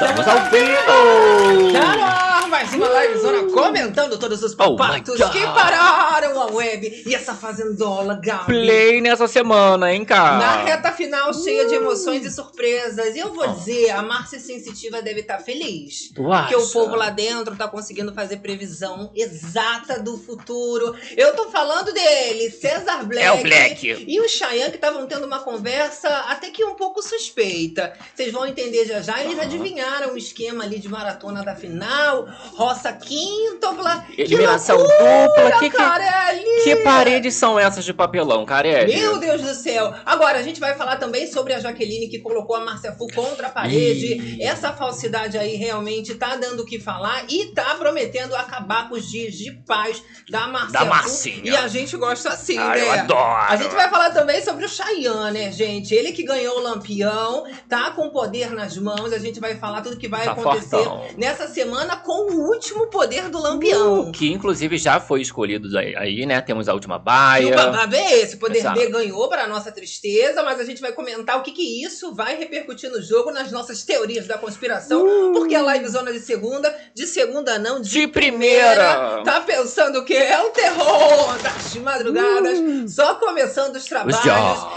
Estamos ao vivo! Ar, mais uma livezona comentando todos os Oh my papatos God. que pararam a web e essa fazendola, Gabi. Play nessa semana, hein, cara? Na reta final, cheia de emoções e surpresas. E eu vou Oh. dizer, a Márcia Sensitiva deve estar feliz. Tu Porque o acha? povo lá dentro tá conseguindo fazer previsão exata do futuro. Eu tô falando dele, César Black. É o Black. E o Cheyenne que estavam tendo uma conversa até que um pouco suspeita. Vocês vão entender já já. Eles adivinharam o esquema ali de maratona da final. Roça quíntupla. Eliminação dupla. Que, que, Carelli! que paredes são essas de papelão, Carelli? Meu Deus do céu! Agora, a gente vai falar também sobre a Jaqueline que colocou a Márcia Fu contra a parede. Ih. Essa falsidade aí realmente tá dando o que falar e tá prometendo acabar com os dias de paz da Márcia Da Fu. Marcinha. E a gente gosta assim, Ah, né? eu adoro. A gente vai falar também sobre o Chayanne, né, gente? Ele que ganhou o Lampião, tá com poder nas mãos. A gente vai falar tudo que vai Tá acontecer fortão. nessa semana com o último poder do Lampião. Uh, que inclusive já foi escolhido aí, né? Temos a última E o baia. babado é esse. O Poder Exato. B ganhou para nossa tristeza, mas a gente vai comentar o que, que isso vai repercutir no jogo, nas nossas teorias da conspiração. Porque a live zona de segunda, de segunda não, de, De primeira. Tá pensando que é o terror das madrugadas, só começando os trabalhos.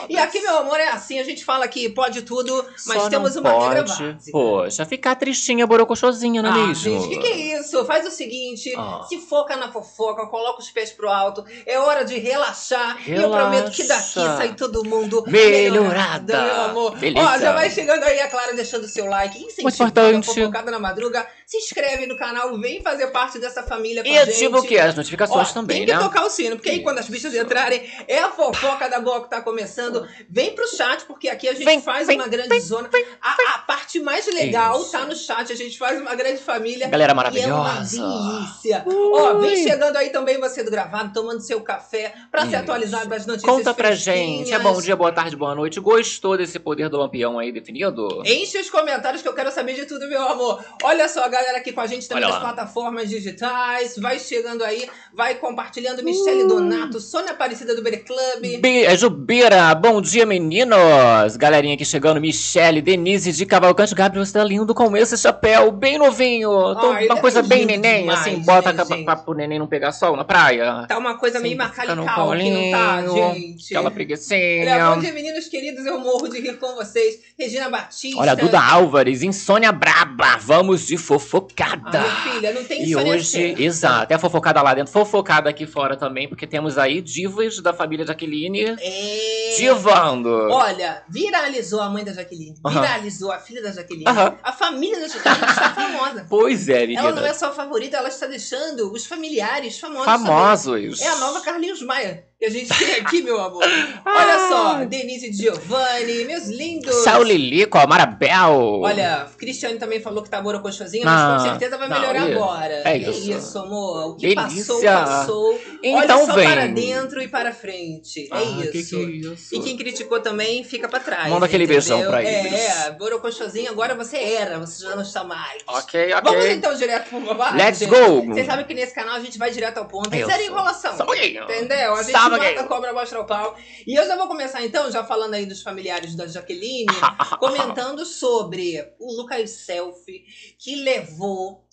E aqui, meu amor, é assim: a gente fala que pode tudo, mas Só temos uma regra pode, básica. Poxa, ficar tristinha, borocochosinha, não é Ah, mesmo? gente, o que, que é isso? Faz o seguinte: Ah. se foca na fofoca, coloca os pés pro alto. É hora de relaxar. E eu prometo que daqui Relaxa. sai todo mundo Melhorada. meu amor. Beleza. Ó, já vai chegando aí, é claro, deixando o seu like, incentivando a importante. fofocada na madruga. Se inscreve no canal, vem fazer parte dessa família com E a gente. ativa o que? As notificações Ó, também, tem que né? tocar o sino, porque aí quando as bichas entrarem, é a fofoca da boa que tá começando. Vem pro chat, porque aqui a gente Vem, faz vem, uma grande zona. A, a parte mais legal Isso. tá no chat, a gente faz uma grande família. Galera E é uma maravilhosa. Delícia. Ó, vem chegando aí também você do gravado, tomando seu café, pra ser Isso. atualizado das notícias Conta pra fresquinhas. gente. É bom dia, boa tarde, boa noite. Gostou desse poder do lampião aí definido? Enche os comentários que eu quero saber de tudo, meu amor. Olha só a galera aqui com a gente também Olha nas lá. plataformas digitais. Vai chegando aí, vai compartilhando. Michele Donato, Sônia Aparecida do Bere Club. Beijo, Bira. Bom dia, meninos. Galerinha aqui chegando. Michele, Denise de Cavalcante. Gabriel, você tá lindo com esse chapéu. Bem novinho. Tô Ai, uma é coisa bem lindo neném, demais, assim. Bota né, pra, pra, pro neném não pegar sol na praia. Tá uma coisa meio macalical aqui, não tá, gente? Aquela Olha, preguicinha. bom dia, meninos queridos. Eu morro de rir com vocês. Regina Batista. Olha, Duda Álvares, insônia braba. Vamos de fofocada. Ah, minha filha, não tem E insônia hoje, certa. exato, é fofocada lá dentro, fofocada aqui fora também, porque temos aí divas da família Jaqueline É... divando. Olha, viralizou a mãe da Jaqueline, viralizou a filha da Jaqueline, Aham. a família da Jaqueline está famosa. Pois é, menina. Ela não é só favorita, ela está deixando os familiares famosos. também. Famosos. É a nova Carlinhos Maia que a gente tem aqui, meu amor. Olha só, Denise e Giovanni, meus lindos. Saul Lilico, a Marabel. Olha, Cristiane também falou que tá borocochosinha, Não, mas com certeza vai não, melhorar e- agora. é isso. amor. O que Delícia. passou, passou. Então Olha só vem. para dentro e para frente. Ah, é que isso. que é isso? E quem criticou também fica pra trás. Manda aquele entendeu? beijão pra eles. É, borocochosinho, agora você era, você já não está mais. Ok, ok. Vamos então direto pro babado? Let's go. Vocês sabem que nesse canal a gente vai direto ao ponto. É sou. enrolação. Só um pouquinho. Entendeu? A gente Só um mata pouquinho. a cobra, mostra o pau. E eu já vou começar então, já falando aí dos familiares da Jaqueline, comentando sobre o Lucas Selfie, que levou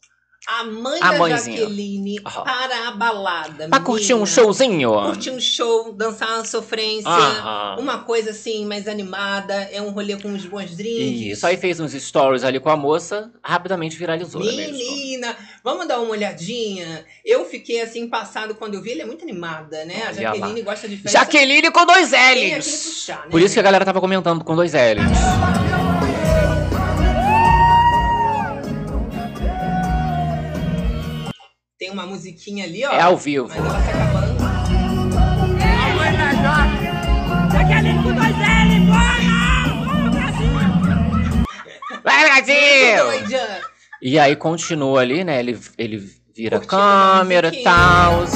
a mãe A da mãezinha. Jaqueline Aham. para a balada. Pra curtir um showzinho. Curtir um show, dançar uma sofrência. Aham. Uma coisa assim, mais animada. É um rolê com uns bons drinks. Isso, aí fez uns stories ali com a moça, rapidamente viralizou, é mesmo? Menina, vamos dar uma olhadinha. Eu fiquei assim, passado quando eu vi. Ele é muito animada, né? A Jaqueline gosta de festa. Jaqueline com dois L's. puxar, né? Por isso que a galera tava comentando com dois L's. Tem uma musiquinha ali, ó. É ao vivo. Mas ela tá acabando. Jaqueline com dois L, bora! Vamos, Brasil! Vai, Brasil! E aí continua ali, né? Ele, ele vira Curtindo câmera e tal.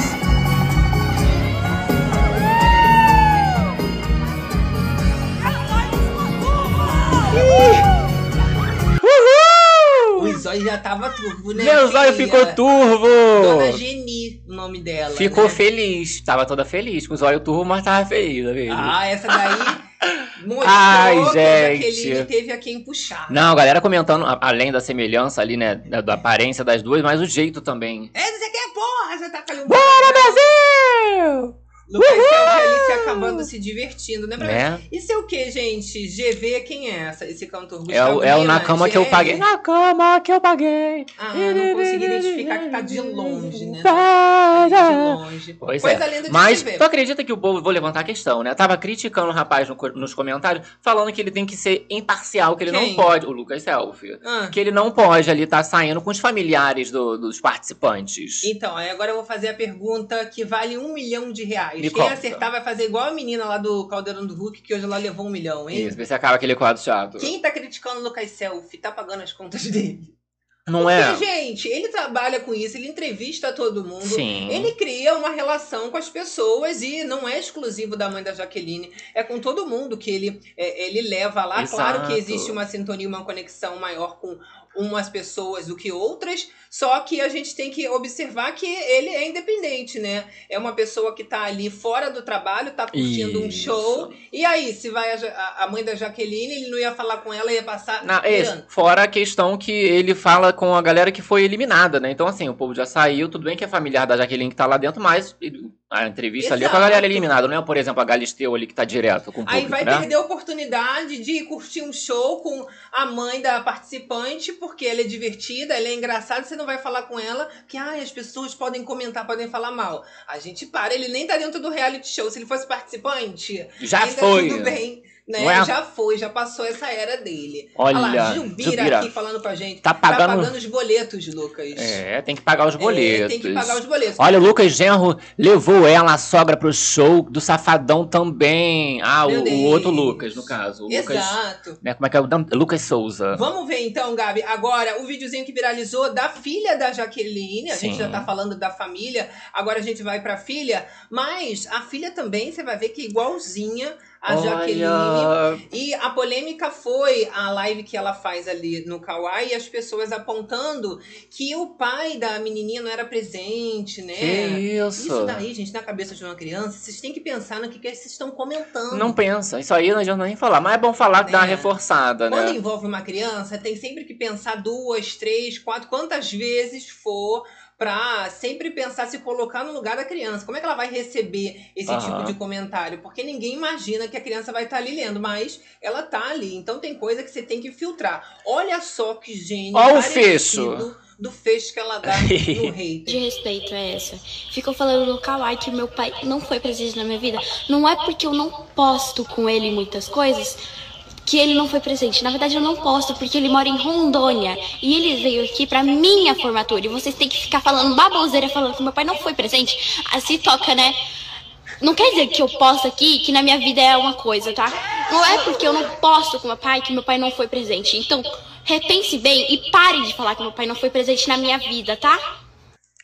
O zóio já tava turvo, né? Meu zóio filha? ficou turvo! Dona Geni, o nome dela. Ficou né? feliz. Tava toda feliz. Com o zóio turvo, mas tava feliz, tá vendo? Ah, essa daí. Mostrou Ai, que gente. Jaqueline teve a quem puxar. Não, a galera comentando, além da semelhança ali, né, da, da aparência das duas, mas o jeito também. É, você quer porra, você tá ali. Bora, Brasil! Lucas Selfie ali se acabando, se divertindo, né? Né? Isso é o que, gente? GV, quem é essa? Esse cantor É o, é o na cama que eu paguei. Na cama que eu paguei. Ah, não consegui identificar que tá de longe, né? Ali de longe. Pois Coisa é. Mas tu acredita que o povo, vou levantar a questão, né? Tava criticando o rapaz no nos comentários, falando que ele tem que ser imparcial, que ele Quem? não pode. O Lucas Selfie. Ah, Que ele não pode ali estar saindo com os familiares do- dos participantes. Então, aí agora eu vou fazer a pergunta que vale um milhão de reais. Me Quem conta. acertar vai fazer igual a menina lá do Caldeirão do Hulk, que hoje ela levou um milhão, hein? Isso, vê se acaba aquele quadro chato. Quem tá criticando o Lucas Selfie tá pagando as contas dele. Não Porque, é? gente, ele trabalha com isso, ele entrevista todo mundo. Sim. Ele cria uma relação com as pessoas e não é exclusivo da mãe da Jaqueline, é com todo mundo que ele, é, ele leva lá. Claro que Exato. existe uma sintonia, uma conexão maior com umas pessoas do que outras, só que a gente tem que observar que ele é independente, né? É uma pessoa que tá ali fora do trabalho, tá curtindo um Isso. show. E aí, se vai a, a- mãe da Jaqueline, ele não ia falar com ela, ia passar. Na, é, fora a questão que ele fala com a galera que foi eliminada, né? Então, assim, o povo já saiu, tudo bem que é familiar da Jaqueline que tá lá dentro, mas a entrevista ali é com a Exato. galera eliminada, não é, por exemplo, a Galisteu ali que tá direto com o Aí público, vai né? perder a oportunidade de curtir um show com a mãe da participante, porque ela é divertida, ela é engraçada, você não vai falar com ela que ai, as pessoas podem comentar, podem falar mal. A gente para, ele nem tá dentro do reality show. Se ele fosse participante, Já foi. tudo bem. Né? É? Já foi, já passou essa era dele. Olha, lá, Gilbira, Gilbira. aqui falando com a gente. Tá pagando- Tá pagando os boletos, Lucas. É, tem que pagar os É, boletos. tem que pagar os boletos. Olha, o Lucas Genro levou ela, a sogra, pro show do Safadão também. Ah, o, o outro Lucas, no caso. O Lucas, Exato. né, como é que é o? Lucas Souza. Vamos ver então, Gabi. Agora, o videozinho que viralizou da filha da Jaqueline. A gente Sim. já tá falando da família, agora a gente vai pra filha. Mas a filha também, você vai ver que é igualzinha a Jaqueline. Olha, E a polêmica foi a live que ela faz ali no Kawaii e as pessoas apontando que o pai da menininha não era presente, né? que isso. Isso daí, gente, na cabeça de uma criança, vocês têm que pensar no que, que vocês estão comentando. Não pensa. Isso aí não adianta nem falar. Mas é bom falar que dá uma É. reforçada, Quando né? envolve uma criança, tem sempre que pensar duas, três, quatro, quantas vezes for pra sempre pensar se colocar no lugar da criança. Como é que ela vai receber esse Aham. tipo de comentário? Porque ninguém imagina que a criança vai estar ali lendo, mas ela tá ali. Então tem coisa que você tem que filtrar. Olha só que gênio Ó o fecho. do fecho que ela dá no de hater. respeito é essa. Ficam falando no Kawaii que meu pai não foi presente na minha vida. Não é porque eu não posto com ele muitas coisas que ele não foi presente. Na verdade, eu não posto porque ele mora em Rondônia e ele veio aqui pra minha formatura. E vocês têm que ficar falando baboseira falando que meu pai não foi presente. Assim toca, né? Não quer dizer que eu posto aqui que na minha vida é uma coisa, tá? Não é porque eu não posto com meu pai que meu pai não foi presente. Então, repense bem e pare de falar que meu pai não foi presente na minha vida, tá?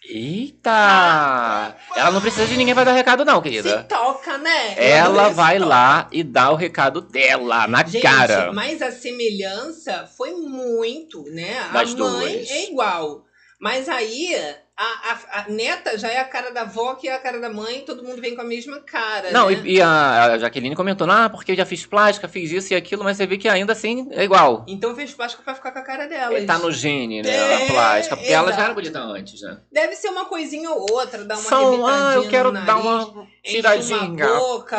Eita! Ela não precisa de ninguém pra dar recado, não, Se querida. toca, né? Eu Ela vai lá e dá o recado dela, na Gente, cara. mas a semelhança foi muito, né? Das a mãe duas. é igual. Mas aí, a, a, a neta já é a cara da avó, que é a cara da mãe, todo mundo vem com a mesma cara. Não, né? e, e a, a Jaqueline comentou, ah, porque eu já fiz plástica, fiz isso e aquilo, mas você vê que ainda assim é igual. Então fez plástico pra ficar com a cara dela. Ele tá no gene, né? É, a plástica. Porque ela já exato. era bonita antes, né? Deve ser uma coisinha ou outra, dar uma São, ah, eu quero no dar nariz, uma enche tiradinha. uma boca,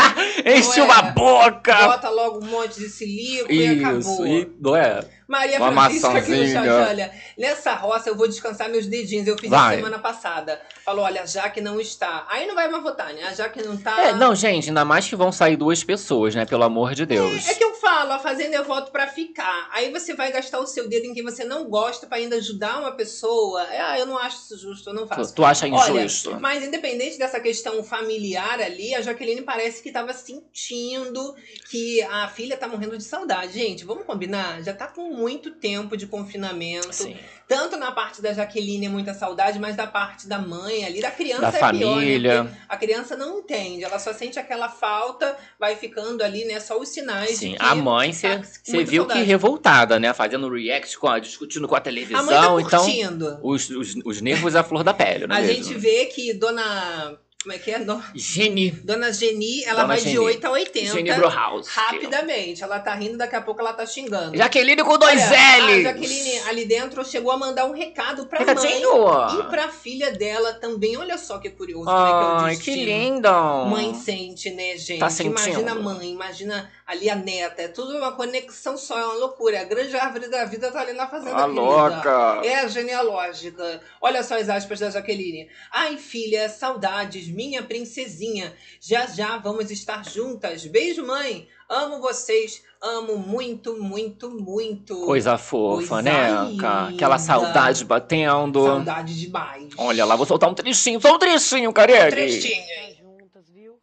Enche Não é? uma boca! bota logo um monte de silico e acabou. Isso, e não é? Maria Uma Francisca aqui no chat, olha, nessa roça eu vou descansar meus dedinhos. Eu fiz Vai. a semana passada. Falou, olha, a Jaque não está. Aí não vai mais votar, né? A Jaque não tá. É, não, gente, ainda mais que vão sair duas pessoas, né? Pelo amor de Deus. É que eu falo, a fazenda eu voto pra ficar. Aí você vai gastar o seu dedo em quem você não gosta pra ainda ajudar uma pessoa. É, Ah, eu não acho isso justo, eu não Tu, faço. tu acha Olha, injusto? Mas independente dessa questão familiar ali, a Jaqueline parece que tava sentindo que a filha tá morrendo de saudade. Gente, vamos combinar? Já tá com muito tempo de confinamento. Sim. Tanto na parte da Jaqueline é muita saudade, mas da parte da mãe ali, da criança Da é pior, né? família. A criança não entende, ela só sente aquela falta, vai ficando ali, né? Só os sinais Sim, que a mãe, tá você muita viu que saudade. revoltada, né? Fazendo react, com a- discutindo com a televisão. A mãe tá então, os, os, os nervos à flor da pele, não a é gente mesmo? vê que Dona Como é que é? No- Geni. Dona Geni, ela Dona vai Geni. de 8 a 80. Geni Brohaus. Rapidamente. Ela tá rindo, daqui a pouco ela tá xingando. Jaqueline com dois Olha, A L's. Jaqueline ali dentro chegou a mandar um recado pra mãe Recadinho. e pra filha dela também. Olha só que curioso como é que é Ai, destino. que lindo. Mãe sente, né, gente? Tá sentindo. Imagina a mãe, imagina ali a neta. É tudo uma conexão só, é uma loucura. A grande árvore da vida tá ali na fazenda A querida. louca. É a genealógica. Olha só as aspas da Jaqueline. Ai, filha, saudades, minha princesinha. Já já vamos estar juntas. Beijo, mãe. Amo vocês. Amo muito, muito, muito. Coisa fofa, Coisa né? linda. Aquela saudade batendo. Saudade demais. Olha lá, vou soltar um trechinho. Só um trechinho, Carelli. Trechinho. Ficar juntas, viu?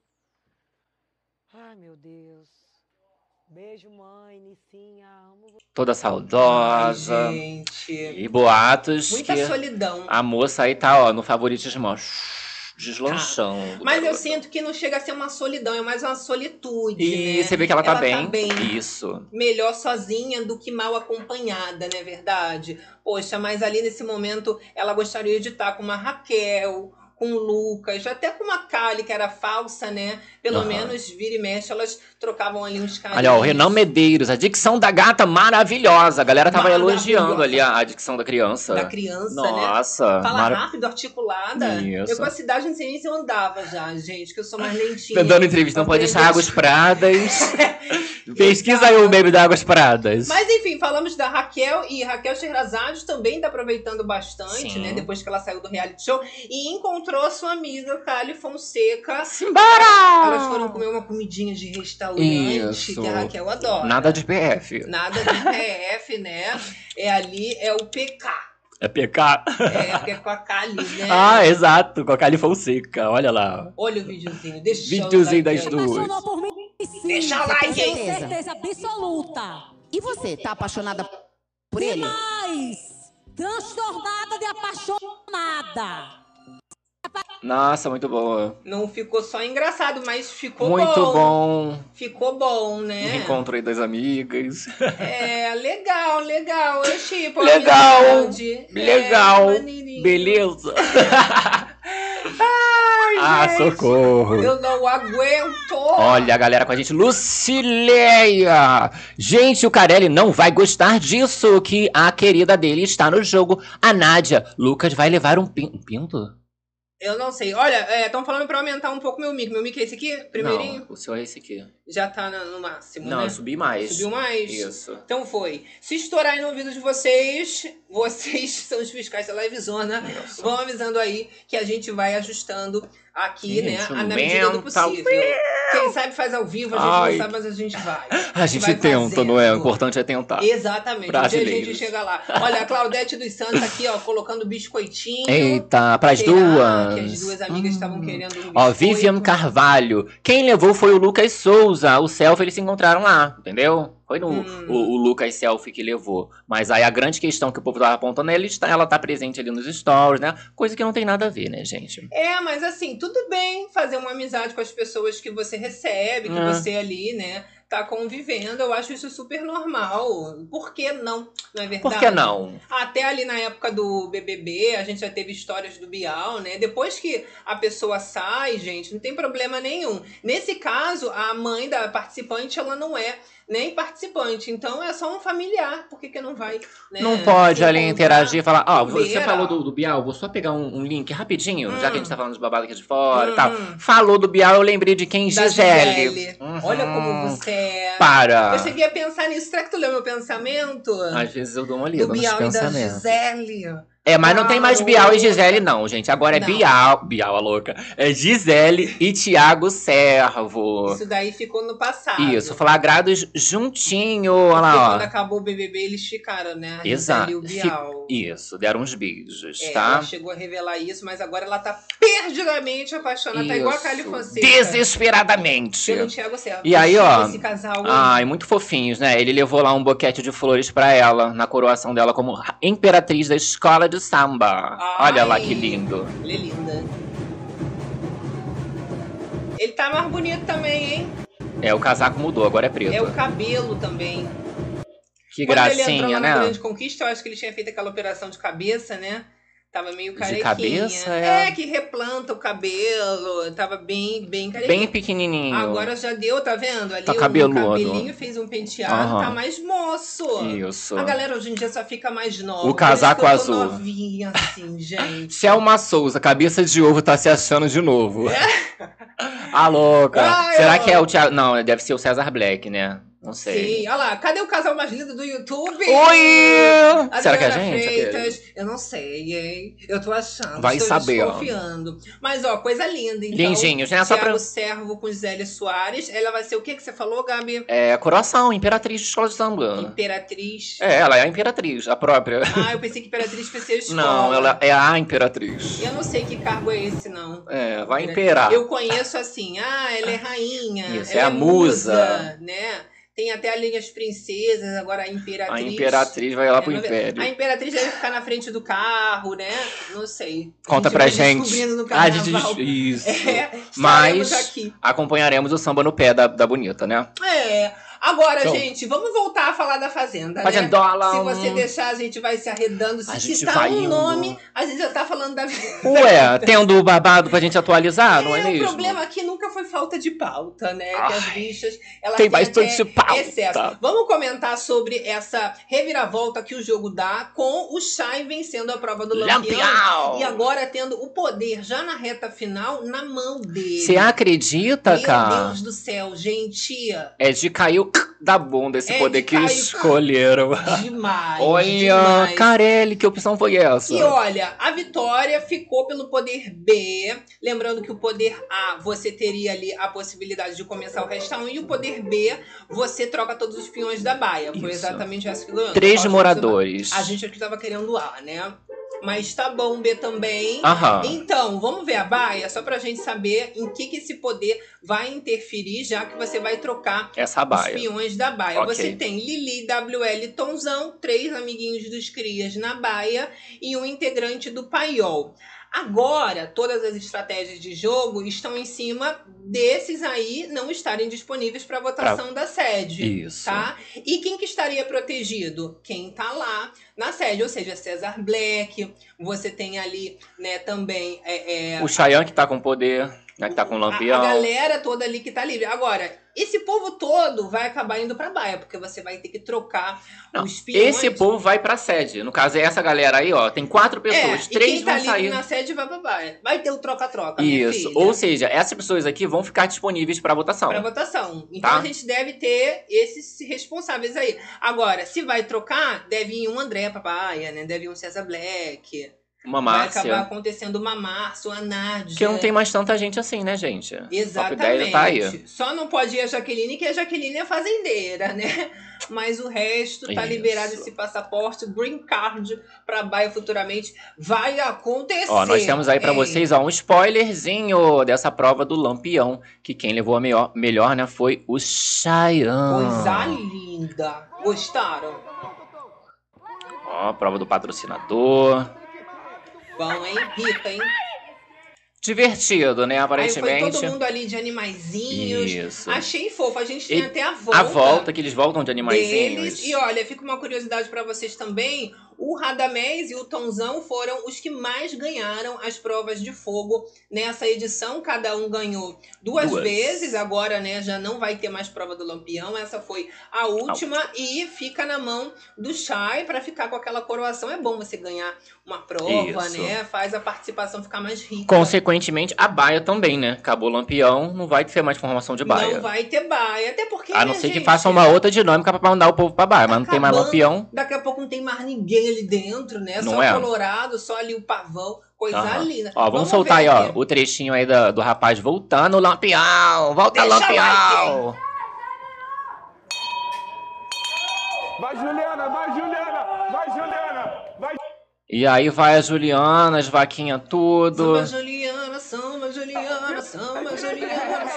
Ai, meu Deus. Beijo, mãe, Nicinha. Amo você. Toda Ai, saudosa. gente. E boatos Muita que solidão. a moça aí tá, ó, no favoritismo, ó, deslanchando. Mas eu garota. sinto que não chega a ser uma solidão, é mais uma solitude. E né? você vê que ela tá, Ela tá bem. bem. Isso. Melhor sozinha do que mal acompanhada, não é verdade? Poxa, mas ali nesse momento ela gostaria de estar com uma Raquel, com o Lucas, até com uma Kali, que era falsa, né? Pelo Aham. menos vira e mexe, elas trocavam ali uns carinhos. Olha, o Renan Medeiros, a dicção da gata maravilhosa. A galera tava elogiando ali a, a dicção da criança. Da criança, né? Nossa, Fala mara- rápido, articulada. Isso. Eu com a cidade não sei nem se eu andava já, gente, que eu sou mais lentinha. Tá dando entrevista, não pode deixar águas pradas. Pesquisa aí o meme da Águas Pradas. Mas enfim, falamos da Raquel e Raquel Sherazade também tá aproveitando bastante, Sim. né? Depois que ela saiu do reality show e encontrou a sua amiga Kali Fonseca. Simbora! Elas foram comer uma comidinha de restaurante Isso. que a Raquel adora. Nada de PF. Nada de PF, né? É ali, é o PK. É PK. É, que é com a Kali, né? Ah, exato, com a Cali Fonseca. Olha lá. Olha o videozinho, deixa o Videozinho like das aí. duas. apaixonou por mim, sim. Deixa eu like tenho aí. certeza absoluta. E você, tá apaixonada por ele? Demais! Transtornada de apaixonada. Nossa, muito boa. Não ficou só engraçado, mas ficou Muito bom. Ficou bom, Um né? Reencontro aí das amigas. É, legal, legal. Eu tipo, Legal, amizade. legal, É. Beleza. Ai, Ah, gente, socorro. Eu não aguento. Olha a galera com a gente. Lucileia! Gente, o Carelli não vai gostar disso, que a querida dele está no jogo. A Nádia. Lucas vai levar um, pin- um pinto? Eu não sei. Olha, estão falando pra aumentar um pouco meu mic. Meu mic é esse aqui? Primeirinho? Não, o seu é esse aqui. Já tá no, no máximo, Não, né? eu subi mais. Subiu mais? Isso. Então foi. Se estourar aí no ouvido de vocês, vocês são os fiscais da livezona. Vão avisando aí que a gente vai ajustando aqui, né? Na medida do possível. Quem sabe faz ao vivo, a gente Ai. não sabe, mas a gente vai. A gente vai tenta, não é? O importante é tentar. Exatamente. Um dia a gente chega lá. Olha, a Claudete dos Santos aqui, ó, colocando biscoitinho. Eita, pras duas. Que as duas amigas estavam Hum. querendo um Ó, biscoito? Vivian Carvalho. Quem levou foi o Lucas Souza. O selfie eles se encontraram lá, entendeu? Foi no, Hum. o, o Lucas Selfie que levou. Mas aí a grande questão que o povo tava apontando é ela está, ela tá presente ali nos stories, né? Coisa que não tem nada a ver, né, gente? É, mas assim, tudo bem fazer uma amizade com as pessoas que você recebe, que É. você ali, né, tá convivendo. Eu acho isso super normal. Por que não? Não é verdade? Por que não? Até ali na época do BBB, a gente já teve histórias do Bial, né? Depois que a pessoa sai, gente, não tem problema nenhum. Nesse caso, a mãe da participante, ela não é nem participante. Então é só um familiar. Por que, que não vai? né, Não pode ali interagir e falar, ó, você Bobeira. falou do, do Bial, vou só pegar um, um link rapidinho, já que a gente Hum. tá falando de babado aqui de fora e Hum. tal. Falou do Bial, eu lembrei de quem? Da Gisele. Gisele. Uhum. Olha como você é. Para! Eu cheguei a pensar nisso. Será que tu leu meu pensamento? Às vezes eu dou uma lida do Bial e da. Gisele. É, mas não tem mais. Bial e Gisele, não, gente. Agora é Não. Bial. Bial, a louca. É Gisele e Tiago Servo. Isso daí ficou no passado. Isso, flagrados juntinho. Olha lá, quando ó. acabou o BBB, eles ficaram, né? A Exato. Gisele e o Bial. Isso, deram uns beijos, É, tá? Ela chegou a revelar isso, mas agora ela tá perdidamente apaixonada. Tá igual a Isso. Fonseca. Desesperadamente. Pelo Thiago Serra. E aí, ó, Esse casal. Ai, muito fofinhos, né? Ele levou lá um boquete de flores pra ela, na coroação dela como ra- imperatriz da escola de samba. Ai. Olha lá que lindo. Ele é linda. Ele tá mais bonito também, hein? É, o casaco mudou, agora é preto. É o cabelo também. Que Quando ele entrou gracinha, lá né? na Grande Conquista, eu acho que ele tinha feito aquela operação de cabeça, né? Tava meio De carequinha. cabeça, é? É, que replanta o cabelo. Tava bem, bem carequinha. Bem pequenininho. Agora já deu, tá vendo? Ali Tá o cabeludo. cabelinho fez um penteado, Aham. tá mais moço. Isso. A galera hoje em dia só fica mais nova. O casaco eu azul. novinha assim, gente. Selma Souza, cabeça de ovo, tá se achando de novo. A louca. Ai, Será ó. que é o Thiago? Não, deve ser o César Black, né? Não sei. Sim, olha lá, cadê o casal mais lindo do YouTube? Oi! Adriana Será que é a gente? Freitas, eu não sei, hein? Eu tô achando, Vai saber, ó. desconfiando. Mas, ó, coisa linda, então. Lindinhos, né? Só pra- Servo com Zélia Soares. Ela vai ser o que que você falou, Gabi? É, Coração, Imperatriz de Escola de Samba. Imperatriz. É, ela é a Imperatriz, a própria. Ah, eu pensei que Imperatriz fosse a escola. Não, ela é a Imperatriz. Eu não sei que cargo é esse, não. É, vai imperar. Eu conheço assim, ah, ela é rainha. Isso, ela é a musa. né? Tem até a linha as princesas, agora a imperatriz. A Imperatriz vai lá É, pro Império. A imperatriz deve ficar na frente do carro, né? Não sei. A Conta gente pra gente. descobrindo no Ah, a carnaval. Isso. É, Mas acompanharemos o samba no pé da, da bonita, né? É. Agora, Então. gente, vamos voltar a falar da Fazenda, Fazendola. né? Se você deixar, a gente vai se arredando. Se A gente citar vai um indo. nome, a gente já tá falando da Ué, tendo o babado pra gente atualizar, não é É, mesmo? o problema aqui nunca foi falta de pauta, né? que Ai, as bichas, elas tem bastante até pauta. excesso. Vamos comentar sobre essa reviravolta que o jogo dá com o Shai vencendo a prova do Lampião. E agora tendo o poder já na reta final na mão dele. Você acredita, Meu cara? Deus do céu, gente. É de caiu da bunda esse É de poder que escolheram. Demais. Olha, demais. Carelli, que opção foi essa? E olha, a vitória ficou pelo poder B. Lembrando que o poder A você teria ali a possibilidade de começar o restão. E o poder B você troca todos os peões da baia. Foi Isso. exatamente essa que ganhou. Três moradores. A gente aqui tava querendo A, né? Mas tá bom B também. Aham. Então, vamos ver a baia, só pra gente saber em que, que esse poder vai interferir, já que você vai trocar Essa os baia. peões da baia. Ok. Você tem Lili, WL, Tonzão, três amiguinhos dos crias na baia e um integrante do paiol. Agora, todas as estratégias de jogo estão em cima desses aí não estarem disponíveis para votação da sede. Isso. Tá? E quem que estaria protegido? Quem tá lá na sede, ou seja, Cesar Black. Você tem ali, né, também é, é, O Chayanne que tá com poder, né? Que tá com o a, a lampião. galera toda ali que tá livre. Agora, esse povo todo vai acabar indo pra baia, porque você vai ter que trocar Não, os peões. Esse povo vai pra sede. No caso, é essa galera aí, ó. Tem quatro pessoas. é, três e quem tá vão sair. na sede vai pra baia. Vai ter o troca-troca, Isso. Ou seja, essas pessoas aqui vão ficar disponíveis pra votação. pra votação. Então Tá. a gente deve ter esses responsáveis aí. Agora, se vai trocar, deve ir um André pra baia, né? Deve ir um César Black. Uma Vai acabar Márcia. acontecendo uma Márcia, uma Nádia. Que não tem mais tanta gente assim, né, gente? A Exatamente. tá aí. Só não pode ir a Jaqueline, que a Jaqueline é fazendeira, né? Mas o resto tá Isso. liberado esse passaporte, green card pra Baia futuramente. Vai acontecer. Ó, nós temos aí pra hein? vocês, ó, um spoilerzinho dessa prova do Lampião, que quem levou a melhor, melhor né, foi o Chayanne. Coisa linda. Gostaram? Ó, prova do patrocinador. Bom, hein? Rica, hein? Divertido, né, Aí aparentemente. foi todo mundo ali de animaizinhos. Isso. Achei fofo. A gente tem E até a volta. A volta, que eles voltam de animaizinhos. deles. E olha, fica uma curiosidade pra vocês também. O Radamés e o Tonzão foram os que mais ganharam as provas de fogo nessa edição. Cada um ganhou duas, Duas. vezes. Agora, né, já não vai ter mais prova do Lampião. Essa foi a última e fica na mão do Chay pra ficar com aquela coroação. É bom você ganhar uma prova, Isso. né? Faz a participação ficar mais rica. Consequentemente, a baia também, né? Acabou o Lampião, não vai ter mais formação de baia. Não vai ter baia, até porque A não né, ser que gente, façam uma outra dinâmica pra mandar o povo pra baia, Tá mas não tem mais. Lampião. Daqui a pouco não tem mais ninguém ali dentro, né? Não só é? o Colorado, só ali o Pavão. Coisa Aham. linda. Ó, vamos, soltar ver aí, ó, o trechinho aí da- do rapaz voltando, o Lampião! Volta, Deixa Lampião! Vai, Juliana, vai, Juliana, vai, Juliana, vai. E aí vai a Juliana, as vaquinhas tudo, Samba Juliana, samba Juliana, samba Juliana,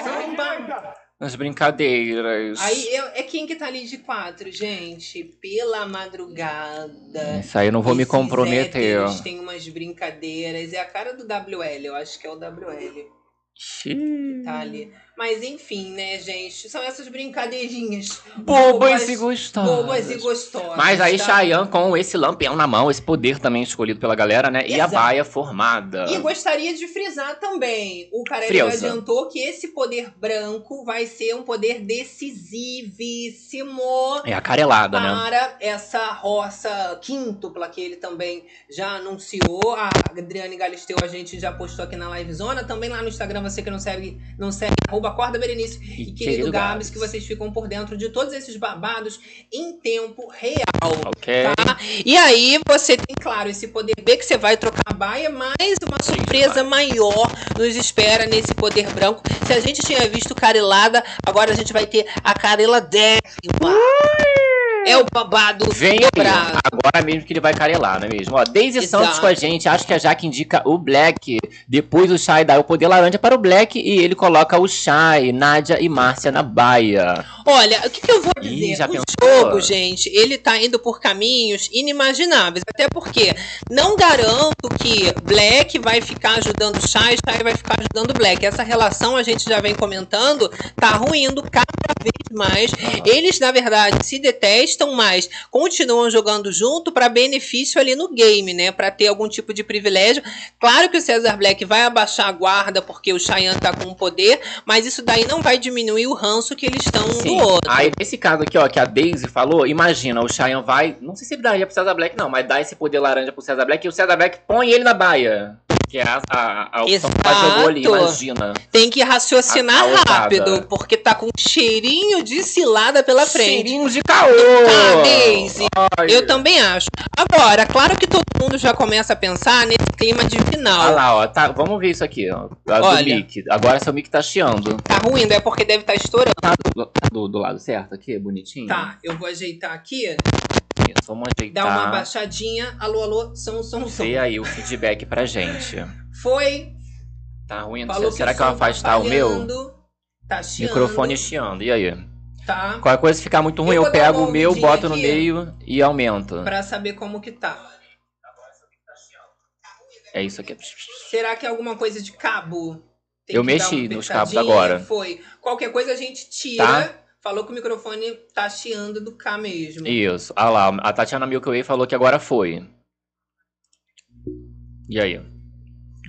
samba. as brincadeiras. Aí é, é quem que tá ali de quatro, gente? Pela madrugada. Isso aí eu não vou me comprometer. héteros Tem umas brincadeiras. É a cara do WL, eu acho que é o WL. Xiii. Tá ali. Mas enfim, né, gente? São essas brincadeirinhas. Bobas e gostosas. Bobas e gostosas. Mas aí tá? Chayanne com esse lampião na mão, esse poder também escolhido pela galera, né? E a Exato. baia formada. E gostaria de frisar também, o Carelli adiantou que esse poder branco vai ser um poder decisivíssimo É a carelada, né? para essa roça quíntupla que ele também já anunciou. A Adriane Galisteu a gente já postou aqui na livezona. Também lá no Instagram, você que não segue, não segue, arroba Acorda Berenice e, querido, Gabs, que vocês ficam por dentro de todos esses babados em tempo real. Ok. Tá? E aí você tem, claro, esse poder B que você vai trocar a baia, mas uma surpresa maior nos espera nesse poder branco. Se a gente tinha visto carelada, agora a gente vai ter a carela décima. É o babado Vem dobrado. agora mesmo que ele vai carelar, não é mesmo? Ó, Daisy Exato. Santos com a gente, acho que a Jaque indica o Black. Depois o Shai dá o poder laranja para o Black e ele coloca o Shai, Nádia e Márcia na baia. Olha, o que, que eu vou Ih, dizer? já o pensou? jogo, gente, ele tá indo por caminhos inimagináveis. Até porque não garanto que Black vai ficar ajudando o Shai, Shai vai ficar ajudando o Black. Essa relação a gente já vem comentando, tá ruindo cada vez mais. Eles, na verdade, se detestam, mas continuam jogando junto para benefício ali no game, né? Para ter algum tipo de privilégio. Claro que o Cesar Black vai abaixar a guarda porque o Cheyenne tá com poder, mas isso daí não vai diminuir o ranço que eles estão um do outro. Aí, nesse caso aqui, ó, que a Daisy falou, imagina, o Cheyenne vai. Não sei se ele daria pro Cesar Black, não, mas dá esse poder laranja pro Cesar Black e o Cesar Black põe ele na baia. Que é a, a, a opção que Exato. jogou ali, imagina. Tem que raciocinar A- a rápido, porque tá com um cheirinho de cilada pela frente. Cheirinho de caô! Tá, Daisy. Ai. Eu também acho. Agora, claro que todo mundo já começa a pensar nesse clima de Olha final. lá, ó, tá, vamos ver isso aqui, ó. A do Olha. Agora seu Mickey tá chiando. Tá ruim, é porque deve estar estourando. Tá do, tá do, do lado certo aqui, bonitinho? Tá, eu vou ajeitar aqui, vamos ajeitar. dar uma baixadinha. Alô, alô, som, som, som. Vê aí o feedback pra gente. Foi, Tá ruim? falou que Será que eu tá afastar o meu? Tá chiando, Microfone chiando. E aí? Tá, Qualquer coisa se ficar muito ruim, Eu eu, pego o meu, boto no meio e aumento. pra saber como que tá. É isso aqui. Será que é alguma coisa de cabo? Tem Eu mexi nos cabos agora. Foi. Qualquer coisa a gente tira. Tá. Falou que o microfone tá chiando do K mesmo. Isso. Ah lá, a Tatiana Milkway falou que agora foi. E aí?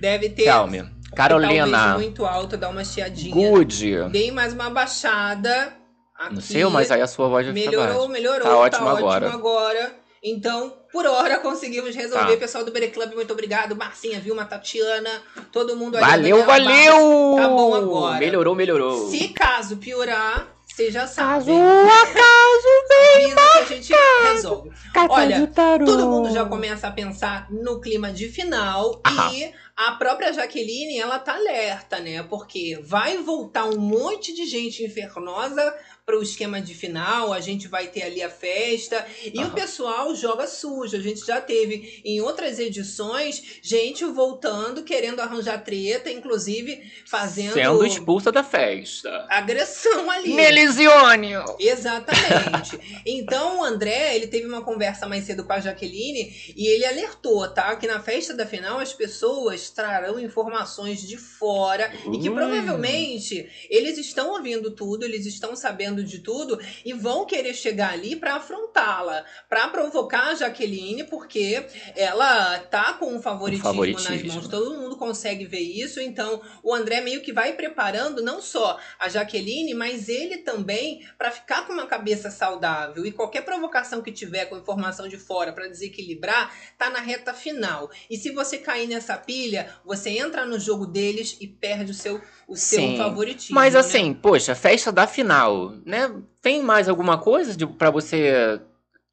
Deve ter. Calme. Talvez Carolina. muito alto, dá uma chiadinha. Good. Dei mais uma baixada. Aqui. Não sei, mas aí a sua voz vai ficar Melhorou, baixa. melhorou. Tá ótimo ótimo agora. agora. Então, por hora, conseguimos resolver. Tá. Pessoal do Bere Club, muito obrigado. Marcinha, Vilma, Tatiana, todo mundo aí. Valeu, valeu! Tá bom agora. Melhorou, melhorou. Se caso piorar, você já sabe. Caso acaso Avisa que a gente resolve. Olha, todo mundo já começa a pensar no clima de final Aham. e a própria Jaqueline, ela tá alerta, né? Porque vai voltar um monte de gente infernosa para o esquema de final, a gente vai ter ali a festa e Aham. o pessoal joga sujo. A gente já teve em outras edições gente voltando, querendo arranjar treta, inclusive fazendo Sendo expulsa da festa. agressão ali. Melisione! Exatamente. Então o André, ele teve uma conversa mais cedo com a Jaqueline e ele alertou, tá? Que na festa da final as pessoas trarão informações de fora e que Ui. provavelmente eles estão ouvindo tudo, eles estão sabendo de tudo e vão querer chegar ali pra afrontá-la, pra provocar a Jaqueline, porque ela tá com um favoritismo, nas favoritismo. mãos, todo mundo consegue ver isso, então o André meio que vai preparando não só a Jaqueline, mas ele também para ficar com uma cabeça saudável e qualquer provocação que tiver com informação de fora para desequilibrar, tá na reta final. E se você cair nessa pilha, você entra no jogo deles e perde o seu o seu Sim. favoritismo. Mas né? assim, poxa, festa da final, né? Tem mais alguma coisa de, pra você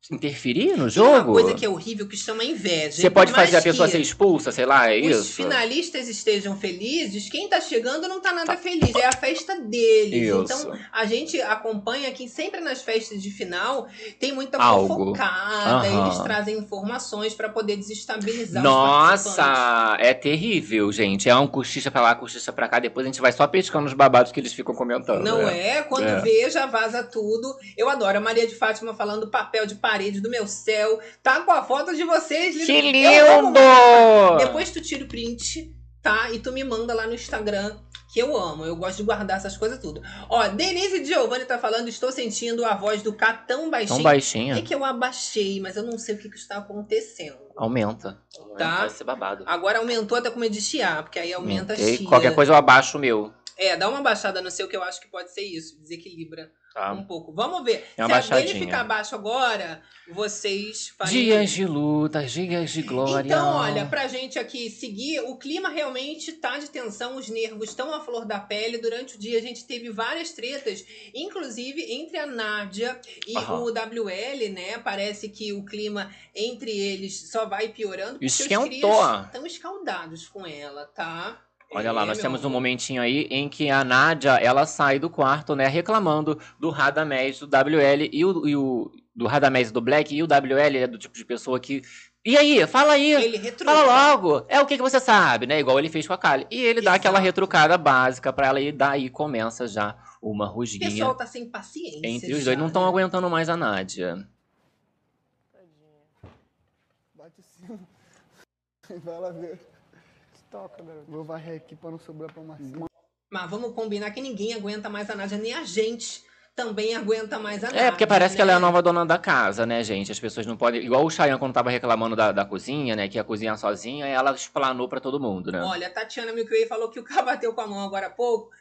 interferir no Tem jogo? uma coisa que é horrível que chama inveja. Você pode Por mais fazer a pessoa que ser expulsa, sei lá, é Os isso? finalistas estejam felizes, quem tá chegando não tá nada feliz, é a festa deles. Isso. Então, a gente acompanha aqui sempre nas festas de final, tem muita Algo. fofocada, Aham. eles trazem informações pra poder desestabilizar os. Nossa, é terrível, gente. É um cochicha pra lá, cochicha pra cá. Depois a gente vai só pescando os babados que eles ficam comentando. Não né? é? Quando É. vê, já vaza tudo. Eu adoro a Maria de Fátima falando papel de parede do meu céu. Tá com a foto de vocês. Que lindo! De Fátima. Depois tu tira o print tá? E tu me manda lá no Instagram, que eu amo. Eu gosto de guardar essas coisas tudo. Ó, Denise Giovanni tá falando, estou sentindo a voz do K tão baixinha. Tão baixinha. É que eu abaixei, mas eu não sei o que, que está acontecendo. Aumenta. Aumenta, Tá. Vai ser babado. Agora aumentou até com medo de chiar, porque aí aumenta a chia. Qualquer coisa eu abaixo o meu. É, dá uma baixada no seu que eu acho que pode ser isso. Desequilibra Tá? um pouco. Vamos ver. É Se a dele baixadinha. ficar baixo agora, vocês fazem. Dias de luta, dias de glória. Então, olha, pra gente aqui seguir, o clima realmente tá de tensão, os nervos estão à flor da pele. Durante o dia a gente teve várias tretas, inclusive entre a Nádia e o WL, né? Parece que o clima entre eles só vai piorando. porque os Esquentou. crias Estão escaldados com ela, tá? Olha lá, nós temos um momentinho aí em que a Nádia, ela sai do quarto, né, reclamando do Radamés, do WL e o, e o do Radamés do Black e o WL é do tipo de pessoa que E aí, fala aí. Fala logo. É o que, que você sabe, né? Igual ele fez com a Kali. E ele dá aquela Exato. retrucada básica pra ela e daí começa já uma O rusguinha pessoal tá sem paciência. entre os já, dois. Não estão né? aguentando mais a Nádia. Bate sim. Vai lá ver. Toca, garoto. Vou varrer aqui pra não sobrar pra Marcinha. Mas vamos combinar que ninguém aguenta mais a Nádia, nem a gente também aguenta mais a Nádia. É, porque parece que ela é a né? nova dona da casa, né, gente? As pessoas não podem. Igual o Chayanne quando tava reclamando da, da cozinha, né? Que ia cozinhar sozinha, ela explanou pra todo mundo, né? Olha, a Tatiana Milkway falou que o cara bateu com a mão agora há pouco.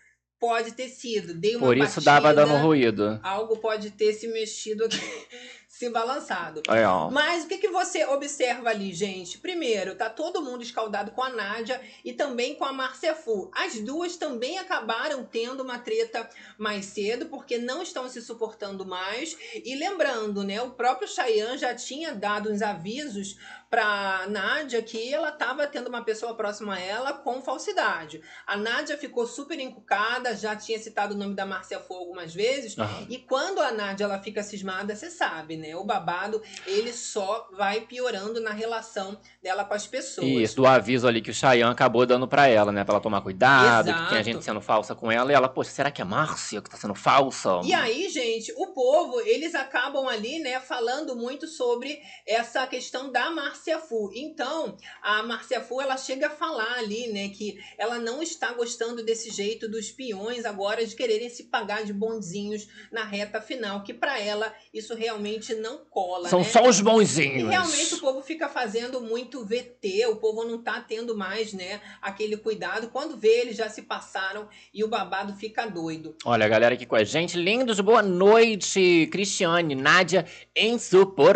Pode ter sido. Dei uma Por isso batida, dava dando ruído. Algo pode ter se mexido aqui, se balançado. Ó. Mas o que, que você observa ali, gente? Primeiro, tá todo mundo escaldado com a Nádia e também com a Márcia Fu. As duas também acabaram tendo uma treta mais cedo, porque não estão se suportando mais. E lembrando, né, o próprio Chayanne já tinha dado uns avisos pra Nádia que ela estava tendo uma pessoa próxima a ela com falsidade. A Nádia ficou super encucada, já tinha citado o nome da Márcia Fu algumas vezes. Aham. E quando a Nádia ela fica cismada, você sabe, né? O babado, ele só vai piorando na relação dela com as pessoas. Isso, do aviso ali que o Chayanne acabou dando pra ela, né? Pra ela tomar cuidado, que tem a Exato. gente sendo falsa com ela. E ela, poxa, será que é Márcia que tá sendo falsa? E aí, gente, o povo, eles acabam ali, né, falando muito sobre essa questão da Márcia Fu. Então, a Márcia Fu, ela chega a falar ali, né, que ela não está gostando desse jeito dos peões agora de quererem se pagar de bonzinhos na reta final, que pra ela isso realmente não cola, São né? só os E bonzinhos. realmente o povo fica fazendo muito VT, o povo não tá tendo mais, né, aquele cuidado. Quando vê, eles já se passaram e o babado fica doido. Olha, a galera aqui com a gente. Lindos, boa noite. Cristiane, Nádia,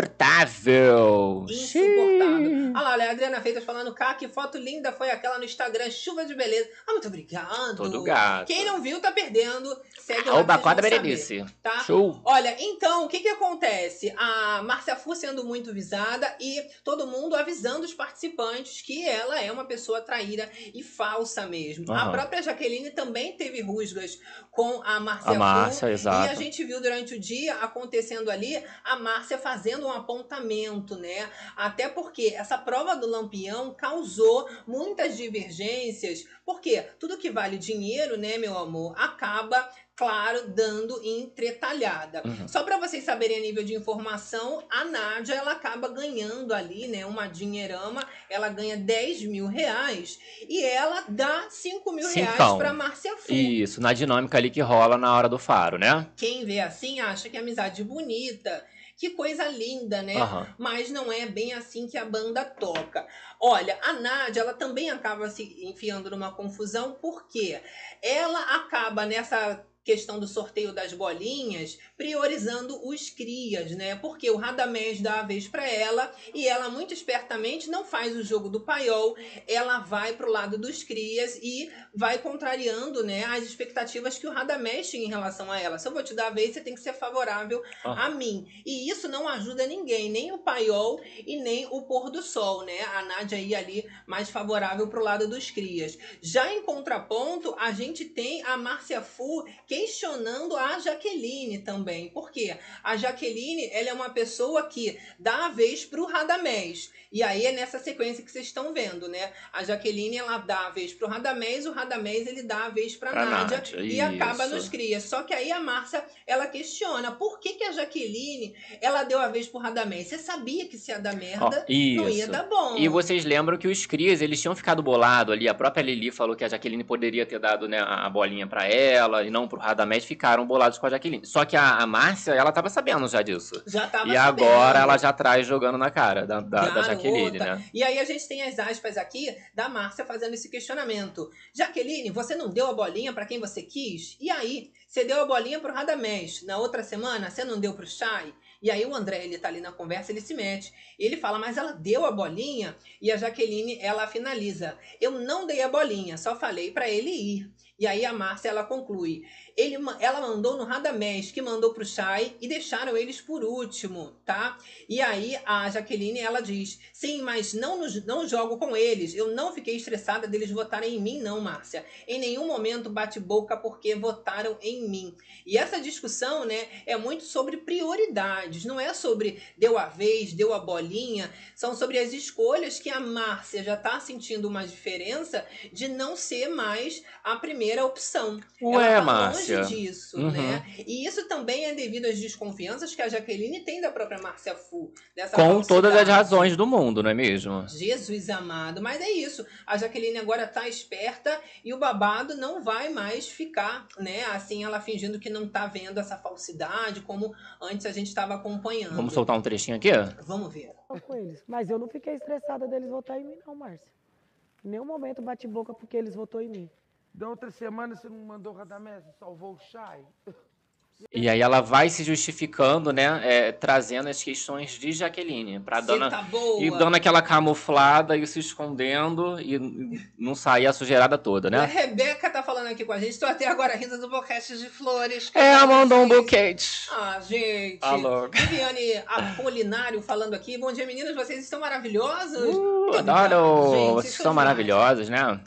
insuportável. Insuportável. Olha lá, olha, a Adriana Freitas falando, cá, que foto linda foi aquela no Instagram, chuva de beleza. Ah, muito obrigado. Todo gato. Quem não viu, tá perdendo. Segue lá. O que vocês Bacó da vão saber, Berenice. Tá? Show. Olha, então, o que que acontece? A Márcia Fu sendo muito visada e todo mundo avisando os participantes que ela é uma pessoa traíra e falsa mesmo. A Aham. própria Jaqueline também teve rusgas com a Márcia A Fu. Márcia, E a exato. gente viu durante o dia acontecendo ali a Márcia fazendo um apontamento, né? Até porque essa prova do Lampião causou muitas divergências, porque tudo que vale dinheiro, né, meu amor, acaba claro, dando em tretalhada. Uhum. Só para vocês saberem a nível de informação, a Nádia, ela acaba ganhando ali, né, uma dinheirama, ela ganha 10 mil reais e ela dá 5 mil reais Cincão. para Márcia Fu. Isso, na dinâmica ali que rola na hora do faro, né? Quem vê assim acha que é amizade bonita. Que coisa linda, né? Aham. Mas não é bem assim que a banda toca. Olha, a Nádia, ela também acaba se enfiando numa confusão, porque ela acaba nessa questão do sorteio das bolinhas, priorizando os crias, né? Porque o Radamés dá a vez para ela e ela muito espertamente não faz o jogo do paiol, ela vai pro lado dos crias e vai contrariando, né, as expectativas que o Radamés tinha em relação a ela. Se eu vou te dar a vez, você tem que ser favorável Ah. a mim. E isso não ajuda ninguém, nem o paiol e nem o pôr do sol, né? A Nádia aí ali mais favorável pro lado dos crias. Já em contraponto, a gente tem a Márcia Fu questionando a Jaqueline também. Por quê? A Jaqueline, ela é uma pessoa que dá a vez pro Radamés. E aí é nessa sequência que vocês estão vendo, né? A Jaqueline, ela dá a vez pro Radamés, o Radamés, ele dá a vez pra, Pra Nádia, Nádia, e acaba nos cria. Só que aí a Márcia, ela questiona, por que que a Jaqueline, ela deu a vez pro Radamés? Você sabia que se ia dar merda, não ia dar bom. E vocês lembram que os Crias, eles tinham ficado bolados ali. A própria Lili falou que a Jaqueline poderia ter dado né, a a bolinha pra ela e não pro Radamés. Ficaram bolados com a Jaqueline. Só que a, a Márcia, ela tava sabendo já disso. Já tava E agora sabendo. ela já traz jogando na cara da, da, da. Jaqueline, né? E aí a gente tem as aspas aqui da Márcia fazendo esse questionamento. Jaqueline, você não deu a bolinha pra quem você quis? E aí, você deu a bolinha pro Radamés. Na outra semana, você não deu pro Chay? E aí o André, ele tá ali na conversa, ele se mete. Ele fala, mas ela deu a bolinha? E a Jaqueline, ela finaliza. Eu não dei a bolinha, só falei pra ele ir. E aí a Márcia, ela conclui. Ele, ela mandou no Radamés, que mandou pro Chay, e deixaram eles por último, tá? E aí a Jaqueline, ela diz, sim, mas não, nos- não jogo com eles. Eu não fiquei estressada deles votarem em mim, não, Márcia. Em nenhum momento bate boca porque votaram em mim. E essa discussão, né, é muito sobre prioridades. Não é sobre deu a vez, deu a bolinha. São sobre as escolhas que a Márcia já tá sentindo uma diferença de não ser mais a primeira opção. Ué, tá Márcia. Longe disso, Uhum. né? E isso também é devido às desconfianças que a Jaqueline tem da própria Márcia Fu. Dessa Com todas as razões do mundo, não é mesmo? Jesus amado. Mas é isso. A Jaqueline agora tá esperta e o babado não vai mais ficar, né? Assim, ela fingindo que não tá vendo essa falsidade, como antes a gente estava acompanhando. Vamos soltar um trechinho aqui? Vamos ver. com eles. Mas eu não fiquei estressada deles votar em mim, não, Márcia. Em nenhum momento bati boca porque eles votou em mim. Da outra semana você não mandou o Radamés, salvou o Chay? E aí ela vai se justificando, né? é, trazendo as questões de Jaqueline. Pra Você dando, tá boa. e dando aquela camuflada e se escondendo e não sair a sujeirada toda, A né? Rebeca tá falando aqui com a gente. Tô até agora rindo do boquete de flores. É, ela mandou um buquete. Ah, gente. Alô. Viviane Apolinário falando aqui. Bom dia, meninas. Vocês estão maravilhosos. Uh, adoro! gente, Vocês demais. maravilhosos, né?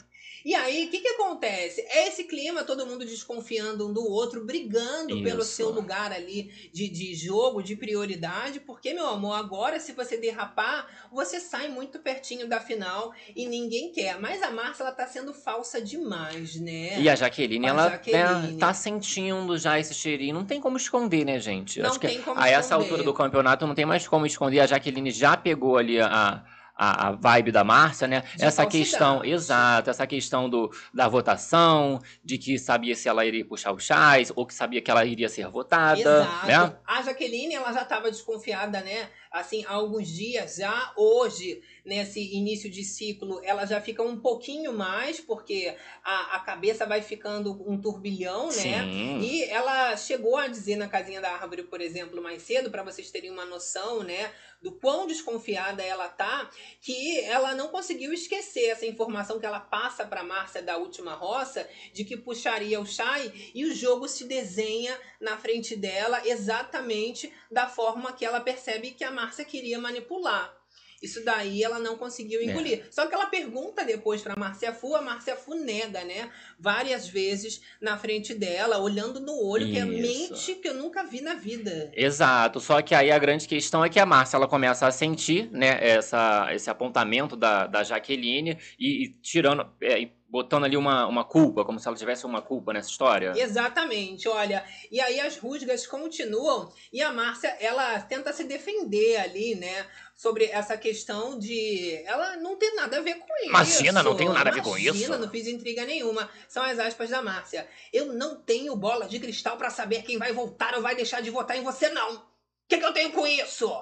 E aí, o que, que acontece? É esse clima, todo mundo desconfiando um do outro, brigando pelo Isso. seu lugar ali de, de jogo, de prioridade, porque, meu amor, agora se você derrapar, você sai muito pertinho da final e ninguém quer. Mas a Márcia, ela tá sendo falsa demais, né? E a Jaqueline, A ela Jaqueline. né, tá sentindo já esse cheirinho. Não tem como esconder, né, gente? Não Acho que tem como a essa esconder. altura do campeonato não tem mais como esconder. A Jaqueline já pegou ali a, a, a vibe da Márcia, né? De essa questão, exato, essa questão do, da votação, de que sabia se ela iria puxar o chás, ou que sabia que ela iria ser votada, Exato. né? A Jaqueline, ela já estava desconfiada, né? Assim, há alguns dias já. Hoje, nesse início de ciclo, ela já fica um pouquinho mais, porque a, a cabeça vai ficando um turbilhão, né? Sim. E ela chegou a dizer na casinha da árvore, por exemplo, mais cedo, para vocês terem uma noção, né, do quão desconfiada ela tá, que ela não conseguiu esquecer essa informação que ela passa para Márcia da última roça, de que puxaria o Chay e o jogo se desenha na frente dela exatamente da forma que ela percebe que a Márcia queria manipular. Isso daí ela não conseguiu engolir. Só que ela pergunta depois pra Márcia Fu, a Márcia Fu nega, né? Várias vezes na frente dela, olhando no olho, que é Isso. mente que eu nunca vi na vida. Exato, só que aí a grande questão é que a Márcia ela começa a sentir, né, essa, esse apontamento da, da Jaqueline e, e tirando, é, e botando ali uma, uma culpa, como se ela tivesse uma culpa nessa história. Exatamente, olha. E aí as rusgas continuam e a Márcia, ela tenta se defender ali, né? Sobre essa questão de ela não ter nada a ver com isso. Imagina, não tenho nada a ver com Imagina, isso. não fiz intriga nenhuma. São as aspas da Márcia. Eu não tenho bola de cristal pra saber quem vai voltar ou vai deixar de votar em você, não. O que, que eu tenho com isso?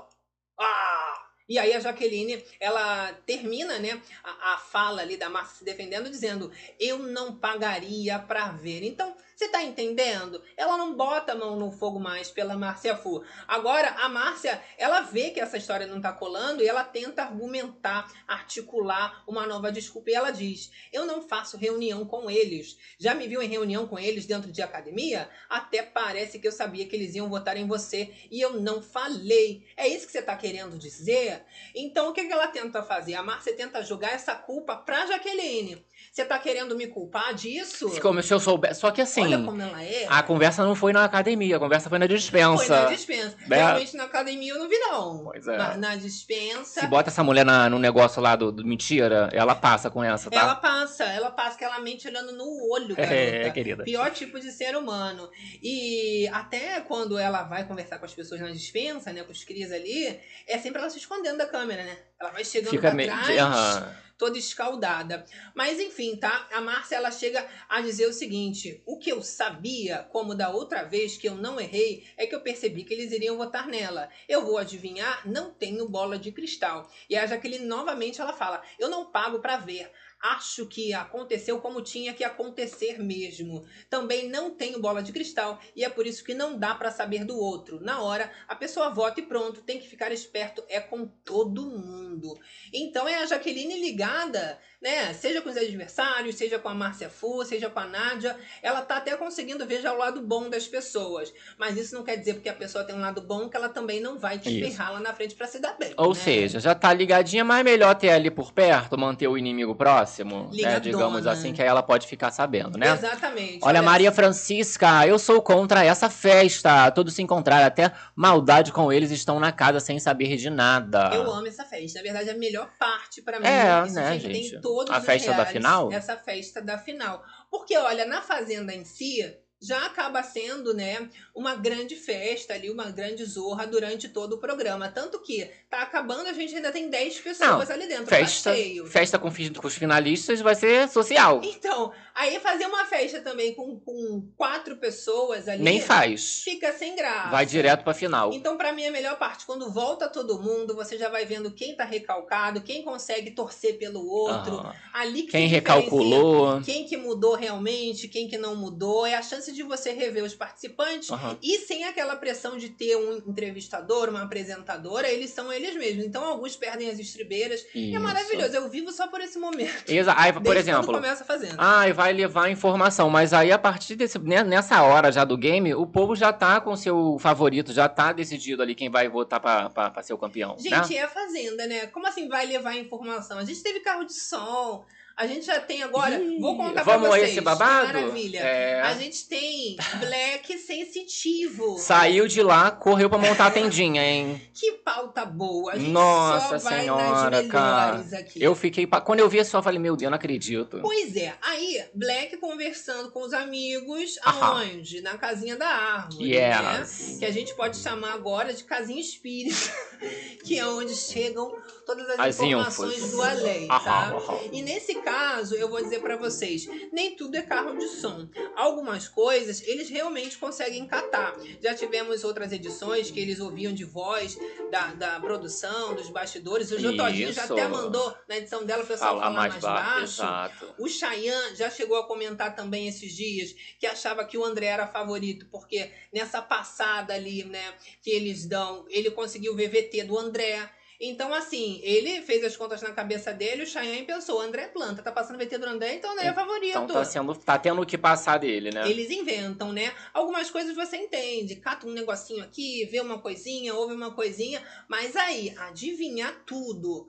Ah! E aí a Jaqueline, ela termina, né, a, a fala ali da Márcia se defendendo, dizendo, eu não pagaria pra ver. Então, você tá entendendo? Ela não bota a mão no fogo mais pela Márcia Fu. Agora, a Márcia, ela vê que essa história não tá colando e ela tenta argumentar, articular uma nova desculpa. E ela diz, eu não faço reunião com eles. Já me viu em reunião com eles dentro de academia? Até parece que eu sabia que eles iam votar em você e eu não falei. É isso que você tá querendo dizer? Então, o que, que ela tenta fazer? A Márcia tenta jogar essa culpa pra Jaqueline. Você tá querendo me culpar disso? Se como se eu soubesse. Só que assim, olha como ela é. a conversa não foi na academia, a conversa foi na Foi dispensa. na dispensa. Né? Realmente na academia eu não vi, não. Pois é. Na, na dispensa. Se bota essa mulher na, no negócio lá do, do mentira, ela passa com essa, tá? Ela passa, ela passa que ela mente olhando no olho, garota. É, querida. Pior tipo de ser humano. E até quando ela vai conversar com as pessoas na dispensa, né, com os crias ali, é sempre ela se escondendo da câmera, né? Ela vai chegando Fica pra meio. trás. Toda escaldada. Mas enfim, tá? A Márcia, ela chega a dizer o seguinte, o que eu sabia, como da outra vez que eu não errei, é que eu percebi que eles iriam votar nela. Eu vou adivinhar, não tenho bola de cristal. E a Jaqueline, novamente, ela fala, eu não pago pra ver. Acho que aconteceu como tinha que acontecer mesmo. Também não tenho bola de cristal e é por isso que não dá pra saber do outro. Na hora, a pessoa vota e pronto, tem que ficar esperto é com todo mundo. Então é a Jaqueline ligada, né? Seja com os adversários, seja com a Márcia Fu, seja com a Nádia, ela tá até conseguindo ver já o lado bom das pessoas. Mas isso não quer dizer porque a pessoa tem um lado bom que ela também não vai te ferrar lá na frente pra se dar bem. Ou né? seja, já tá ligadinha, mas é melhor ter ali por perto, manter o inimigo próximo, né? Digamos assim, que aí ela pode ficar sabendo, né? Exatamente. Olha, Maria Francisca, eu sou contra essa festa. Todos se encontraram, até maldade com eles estão na casa sem saber de nada. Eu amo essa festa. Na verdade, é a melhor parte pra mim. É, Isso né, ter gente? Todos A os festa da realities, final? Essa festa da final. Porque, olha, na Fazenda em si, já acaba sendo, né, uma grande festa ali, uma grande zorra durante todo o programa. Tanto que tá acabando, a gente ainda tem 10 pessoas ali dentro. Festa, festa com, com os finalistas vai ser social. Então, aí fazer uma festa também com, com quatro pessoas ali. Nem faz. Fica sem graça. Vai direto pra final. Então, pra mim, a melhor parte, quando volta todo mundo, você já vai vendo quem tá recalcado, quem consegue torcer pelo outro. Ali que Quem recalculou. Quem que mudou realmente, quem que não mudou. É a chance de você rever os participantes Aham. e sem aquela pressão de ter um entrevistador, uma apresentadora, eles são eles mesmos. Então, alguns perdem as estribeiras. É Isso. maravilhoso. Eu vivo só por esse momento. Exa aí, por exemplo, começa fazendo. Ai, vai levar informação, mas aí a partir desse, né, nessa hora já do game, o povo já tá com seu favorito, já tá decidido ali quem vai votar pra ser o campeão, Gente, né? é a Fazenda, né? Como assim vai levar informação? A gente teve carro de som. A gente já tem agora. Ih, vou contar vamos pra a vocês. esse babado? Maravilha. É. A gente tem Black sensitivo. Saiu de lá, correu pra montar a tendinha, hein? Que pauta boa. A gente Nossa só vai senhora, nas cara. aqui. Eu fiquei. Quando eu vi isso, eu falei, meu Deus, eu não acredito. Pois é, aí Black conversando com os amigos aonde? Na casinha da árvore, Yes. né? Que a gente pode chamar agora de casinha espírita, que é onde chegam todas as, As informações infos. do além, tá? Aham, aham. E nesse caso, eu vou dizer pra vocês, nem tudo é carro de som. Algumas coisas eles realmente conseguem catar. Já tivemos outras edições que eles ouviam de voz da, da produção, dos bastidores. O Jô Todinho já até mandou na edição dela o pessoal Falar falar mais, mais, baixo. baixo. O Chayanne já chegou a comentar também esses dias que achava que o André era favorito, porque nessa passada ali, né, que eles dão, ele conseguiu ver VT do André. Então, assim, ele fez as contas na cabeça dele, o Chayanne pensou, André é planta, tá passando VT do André, então André é favorito. Então tá, sendo, tá tendo o que passar dele, né? Eles inventam, né? Algumas coisas você entende, cata um negocinho aqui, vê uma coisinha, ouve uma coisinha, mas aí, adivinhar tudo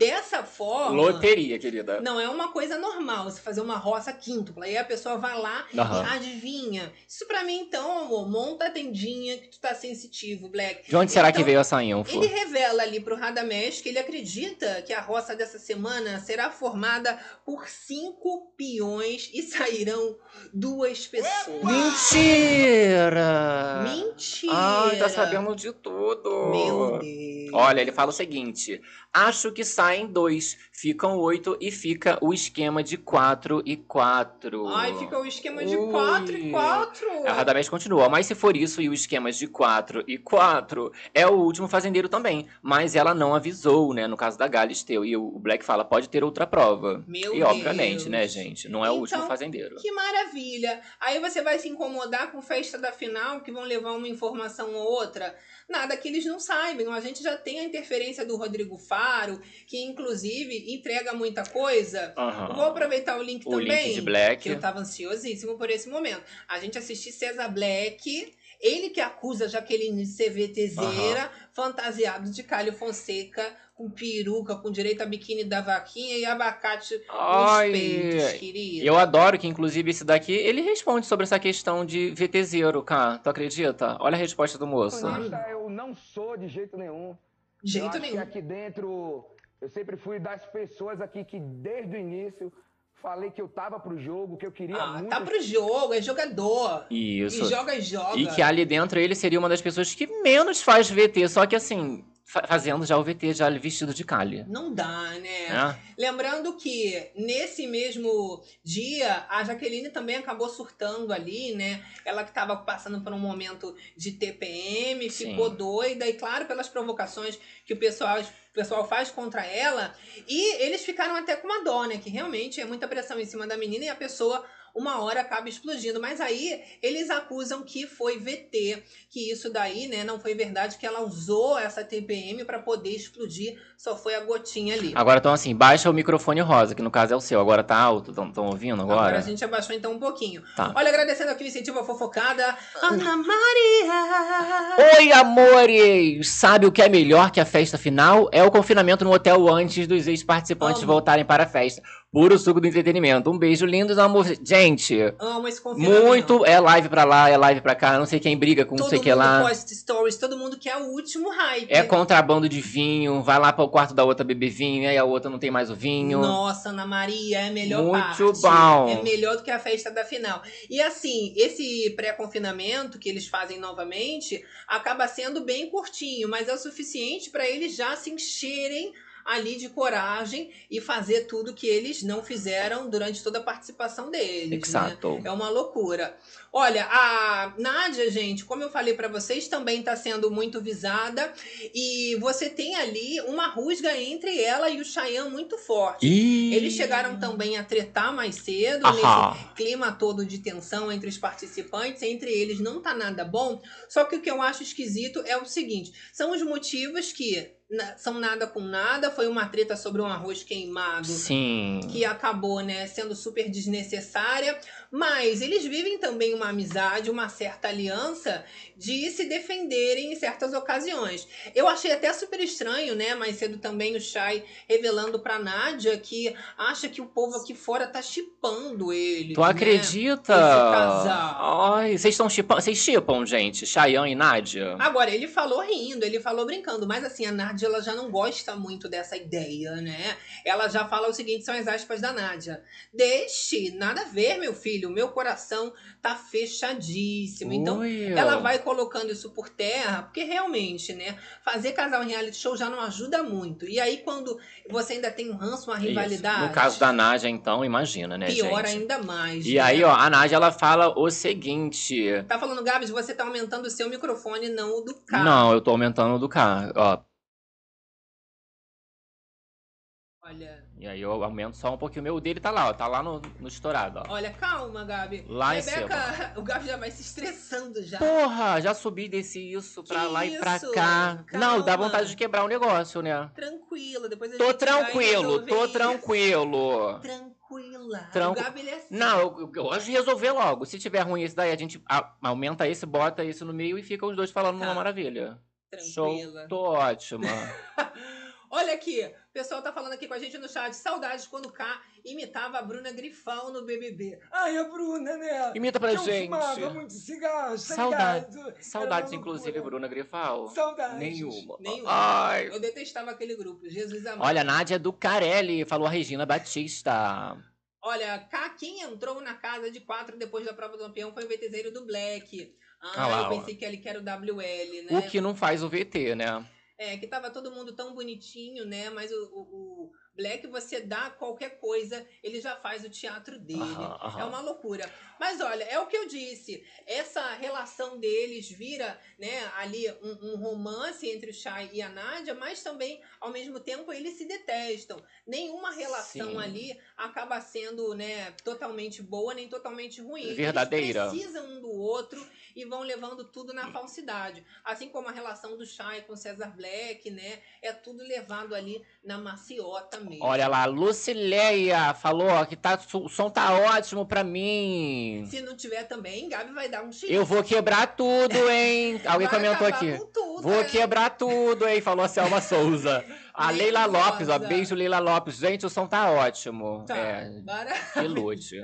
dessa forma. Loteria, querida. Não é uma coisa normal você fazer uma roça quíntupla. Aí a pessoa vai lá Aham. e adivinha. Isso pra mim, então, amor, monta a tendinha que tu tá sensitivo, Black. De onde será Então, que veio essa info? Ele revela ali pro Radamés que ele acredita que a roça dessa semana será formada por cinco peões e sairão duas pessoas. Mentira! Mentira! Ai, tá sabendo de tudo. Meu Deus. Olha, ele fala o seguinte: acho que saem dois, ficam oito e fica o esquema de quatro e quatro. Ai, fica o esquema de Ui. 4 e 4. A Radamés continua, mas se for isso e o esquema de 4 e 4, é o último fazendeiro também. Mas ela não avisou, né? No caso da Galisteu. E o Black fala, pode ter outra prova. Meu e obviamente, Deus. né, gente? Não é o último Então, fazendeiro. Que maravilha! Aí você vai se incomodar com festa da final, que vão levar uma informação ou outra. Nada que eles não saibam. A gente já tem a interferência do Rodrigo Faro, que inclusive entrega muita coisa. Aham. Vou aproveitar o link O também. link de Black. Que eu tava ansiosíssimo por esse momento. A gente assistiu César Black Ele que acusa Jaqueline de ser VTZera, fantasiado de Cálio Fonseca, com peruca, com direito a biquíni da vaquinha e abacate nos Ai, peitos, querida. Eu adoro que, inclusive, esse daqui, ele responde sobre essa questão de VTZero, cara. Tu acredita? Olha a resposta do moço. Eu não sou de jeito nenhum. De eu jeito acho nenhum. que aqui dentro, eu sempre fui das pessoas aqui que desde o início falei que eu tava pro jogo, que eu queria Ah, muito. tá pro jogo, é jogador. Isso. E joga e joga. E que ali dentro ele seria uma das pessoas que menos faz VT, só que assim, fazendo já o VT já vestido de Kali. Não dá, né? Né? Lembrando que nesse mesmo dia, a Jaqueline também acabou surtando ali, né? Ela que estava passando por um momento de TPM, Sim. ficou doida, e claro, pelas provocações que o pessoal, o pessoal faz contra ela. E eles ficaram até com uma dó, né? Que realmente é muita pressão em cima da menina e a pessoa. Uma hora acaba explodindo, mas aí eles acusam que foi VT, que isso daí, né, não foi verdade, que ela usou essa TPM para poder explodir, só foi a gotinha ali. Agora então assim, baixa o microfone rosa, que no caso é o seu. Agora tá alto, estão ouvindo agora? Agora a gente abaixou então um pouquinho. Tá. Olha, agradecendo aqui o incentivo à fofocada, Ana Maria. Oi, amores! Sabe o que é melhor que a festa final? É o confinamento no hotel antes dos ex-participantes voltarem para a festa. Puro suco do entretenimento. Um beijo lindo, amor. Gente, Amo esse confinamento. muito. É live pra lá, é live pra cá. Não sei quem briga com não Todo sei o que mundo lá. posta stories, todo mundo quer o último hype. É contrabando de vinho. Vai lá para o quarto da outra beber vinho. Aí a outra não tem mais o vinho. Nossa, Ana Maria, é melhor Muito parte. bom. É melhor do que a festa da final. E assim, esse pré-confinamento que eles fazem novamente acaba sendo bem curtinho, mas é o suficiente para eles já se encherem ali de coragem e fazer tudo que eles não fizeram durante toda a participação deles. Né? Exato. É uma loucura. Olha, a Nádia, gente, como eu falei pra vocês, também tá sendo muito visada. E você tem ali uma rusga entre ela e o Cheyenne muito forte. Ih. Eles chegaram também a tretar mais cedo, Aham. nesse clima todo de tensão entre os participantes. Entre eles não tá nada bom. Só que o que eu acho esquisito é o seguinte: são os motivos que são nada com nada. Foi uma treta sobre um arroz queimado Sim. que acabou, né, sendo super desnecessária, mas eles vivem também uma amizade, uma certa aliança de se defenderem em certas ocasiões. Eu achei até super estranho, né, mais cedo também o Shai revelando pra Nádia que acha que o povo aqui fora tá chipando ele. Tu acredita? Esse casal. Ai, vocês estão chipando. Vocês chipam, gente? Cheyenne e Nádia? Agora, ele falou rindo, ele falou brincando, mas assim, a Nádia ela já não gosta muito dessa ideia, né? Ela já fala o seguinte, são as aspas da Nádia. Deixe, nada a ver, meu filho, meu coração tá fechadíssimo. Então, Ui. ela vai colocando isso por terra, porque realmente, né, fazer casal em reality show já não ajuda muito. E aí, quando você ainda tem um ranço, uma Isso. rivalidade, No caso da Nádia, então, imagina, né, pior gente? ainda mais. E né? aí, ó, a Nádia, ela fala o seguinte... Tá falando, Gabs, você tá aumentando o seu microfone, não o do carro. Não, eu tô aumentando o do carro, ó. Olha, E aí eu aumento só um pouquinho. O meu dele tá lá, ó. Tá lá no, no estourado, ó. olha, calma, Gabi. Lá em Rebeca, o Gabi já vai se estressando já. Porra, já subi desci isso pra Que lá e pra isso? cá. Não, dá Calma. vontade de quebrar o negócio, né? Tranquilo, depois a Tô gente tranquilo, tô isso. tranquilo. Tranquila. Tran- O Gabi, ele é assim. Não, eu, eu gosto de resolver logo. Se tiver ruim esse daí, a gente aumenta esse, bota esse no meio e fica os dois falando Tá. numa maravilha. Show, Tranquila. tô ótima. Olha aqui, o pessoal tá falando aqui com a gente no chat. Saudades quando o K imitava a Bruna Grifal no BBB. Ai, a Bruna, né? Imita pra eu gente. fumava muito cigarro, tá Saudade- Saudades, uma inclusive. Bruna Grifal. Saudades. Nenhuma. Nenhuma. Ai. Eu detestava aquele grupo. Jesus amado. Olha, Nádia do Carelli, falou a Regina Batista. Olha, K, quem entrou na casa de quatro depois da prova do campeão foi o VTZero do Black. Ah, Ah lá, eu pensei que ele que era o WL, né? O que não faz o VT, né? É, que tava todo mundo tão bonitinho, né? Mas o, o- o Black, você dá qualquer coisa, ele já faz o teatro dele. Aham, aham. É uma loucura. Mas olha, é o que eu disse. Essa relação deles vira, né, ali um, um romance entre o Shai e a Nádia, mas também, ao mesmo tempo, eles se detestam. Nenhuma relação Sim. ali acaba sendo, né, totalmente boa nem totalmente ruim. Verdadeira. Eles precisam um do outro e vão levando tudo na falsidade. Assim como a relação do Shai com César Black, né? É tudo levado ali na maciota mesmo. Olha lá, Lucileia falou que tá, o som tá ótimo pra mim. Se não tiver também, Gabi vai dar um X. Eu vou quebrar tudo, hein? Alguém Vai comentou aqui. com tudo, Vou é. quebrar tudo, hein? Falou a Selma Souza. A Leila. Lopes, ó. Beijo, Leila Lopes. Gente, o som tá ótimo. Tá, É, maravilha. que lute.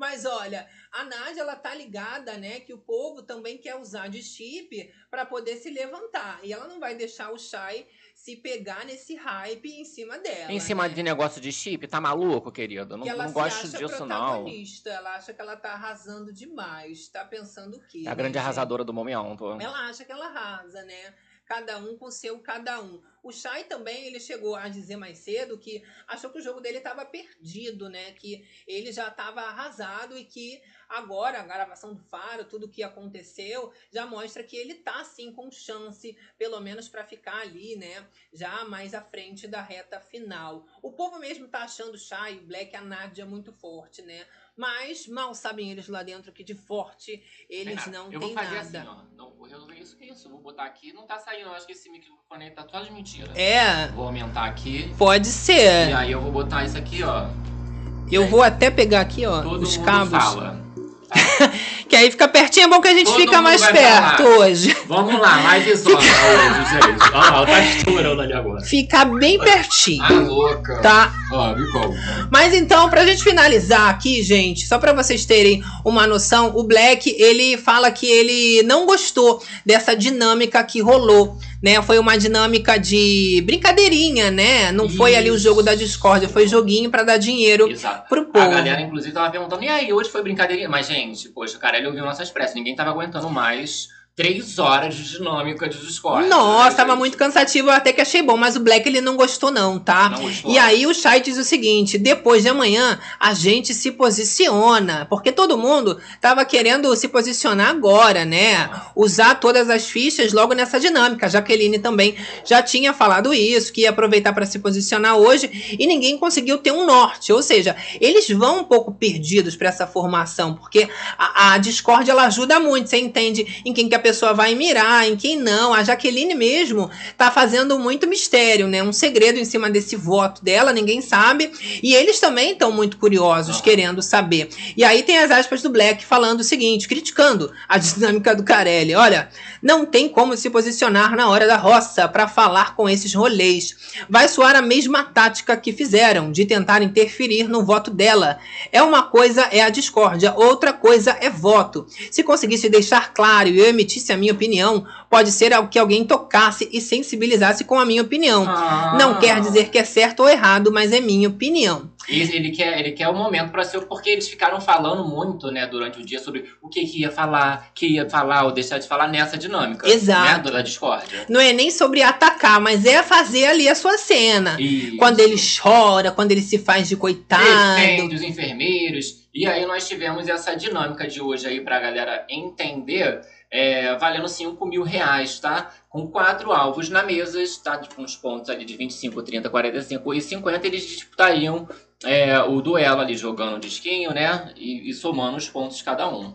Mas olha, a Nádia ela tá ligada, né, que o povo também quer usar de chip para poder se levantar. E ela não vai deixar o Shai se pegar nesse hype em cima dela. Em cima né? de negócio de chip, tá maluco, querido? Não, não gosto disso, não. Ela acha que ela tá arrasando demais. Tá pensando o quê? É a grande né, arrasadora do momento. Ela acha que ela arrasa, né? Cada um com seu cada um. O Shai também, ele chegou a dizer mais cedo que achou que o jogo dele estava perdido, né? Que ele já estava arrasado e que agora a gravação do Faro, tudo que aconteceu, já mostra que ele tá sim com chance, pelo menos para ficar ali, né? Já mais à frente da reta final. O povo mesmo tá achando o o Black, a Nádia muito forte, né? Mas mal sabem eles lá dentro que de forte eles É, não eu têm nada. assim, ó. Não, vou resolver isso que isso. Vou botar aqui. Não tá saindo, eu acho que esse microfone aí tá só de mentira. É, Vou aumentar aqui. pode E ser. aí eu vou botar isso aqui, ó. Eu vou até pegar aqui, ó, Todo os mundo cabos. fala. Que aí fica pertinho, é bom que a gente Todo fica mais perto falar. hoje. Vamos lá, live zona hoje, gente. Olha lá, tá estourando ali agora. Fica bem pertinho, Ah, louca. tá? Ó, me conta. Mas então, pra gente finalizar aqui, gente, só pra vocês terem uma noção, o Black, ele fala que ele não gostou dessa dinâmica que rolou, né? Foi uma dinâmica de brincadeirinha, né? Não foi ali o Isso. jogo da discórdia, foi joguinho pra dar dinheiro Exato. pro A povo. galera, inclusive, tava perguntando, e aí, hoje foi brincadeirinha? Mas, gente, poxa, o Carelli ouviu nossas pressas. Ninguém tava aguentando mais três horas de dinâmica de Discord. Nossa, né, tava muito cansativo, eu até que achei bom, mas o Black ele não gostou não, tá? Não gostou. E aí o chat diz o seguinte: depois de amanhã a gente se posiciona, porque todo mundo tava querendo se posicionar agora, né? Usar todas as fichas logo nessa dinâmica. A Jaqueline também já tinha falado isso, que ia aproveitar para se posicionar hoje e ninguém conseguiu ter um norte. Ou seja, eles vão um pouco perdidos para essa formação, porque a, a Discord ela ajuda muito. Você entende em quem que a pessoa vai mirar, em quem não. A Jaqueline mesmo tá fazendo muito mistério, né? Um segredo em cima desse voto dela, ninguém sabe. E eles também estão muito curiosos, Ah. querendo saber. E aí tem as aspas do Black falando o seguinte, criticando a dinâmica do Carelli. Olha, não tem como se posicionar na hora da roça para falar com esses rolês. Vai soar a mesma tática que fizeram, de tentar interferir no voto dela. É uma coisa é a discórdia, outra coisa é voto. Se conseguisse deixar claro e eu emitisse a minha opinião, pode ser que alguém tocasse e sensibilizasse com a minha opinião. Ah. Não quer dizer que é certo ou errado, mas é minha opinião. E ele quer, ele quer o momento pra ser. Porque eles ficaram falando muito, né, durante o dia sobre o que, que ia falar, que ia falar ou deixar de falar nessa dinâmica. Exato. Né, da discórdia. Não é nem sobre atacar, mas é fazer ali a sua cena. E Quando ele chora, quando ele se faz de coitado. defende os enfermeiros. E aí nós tivemos essa dinâmica de hoje aí pra galera entender, é, valendo 5 mil reais, tá? Com quatro alvos na mesa, tá? Com os pontos ali de 25, 30, 45 e 50, eles disputariam é, o duelo ali, jogando o disquinho, né? E, e somando os pontos de cada um.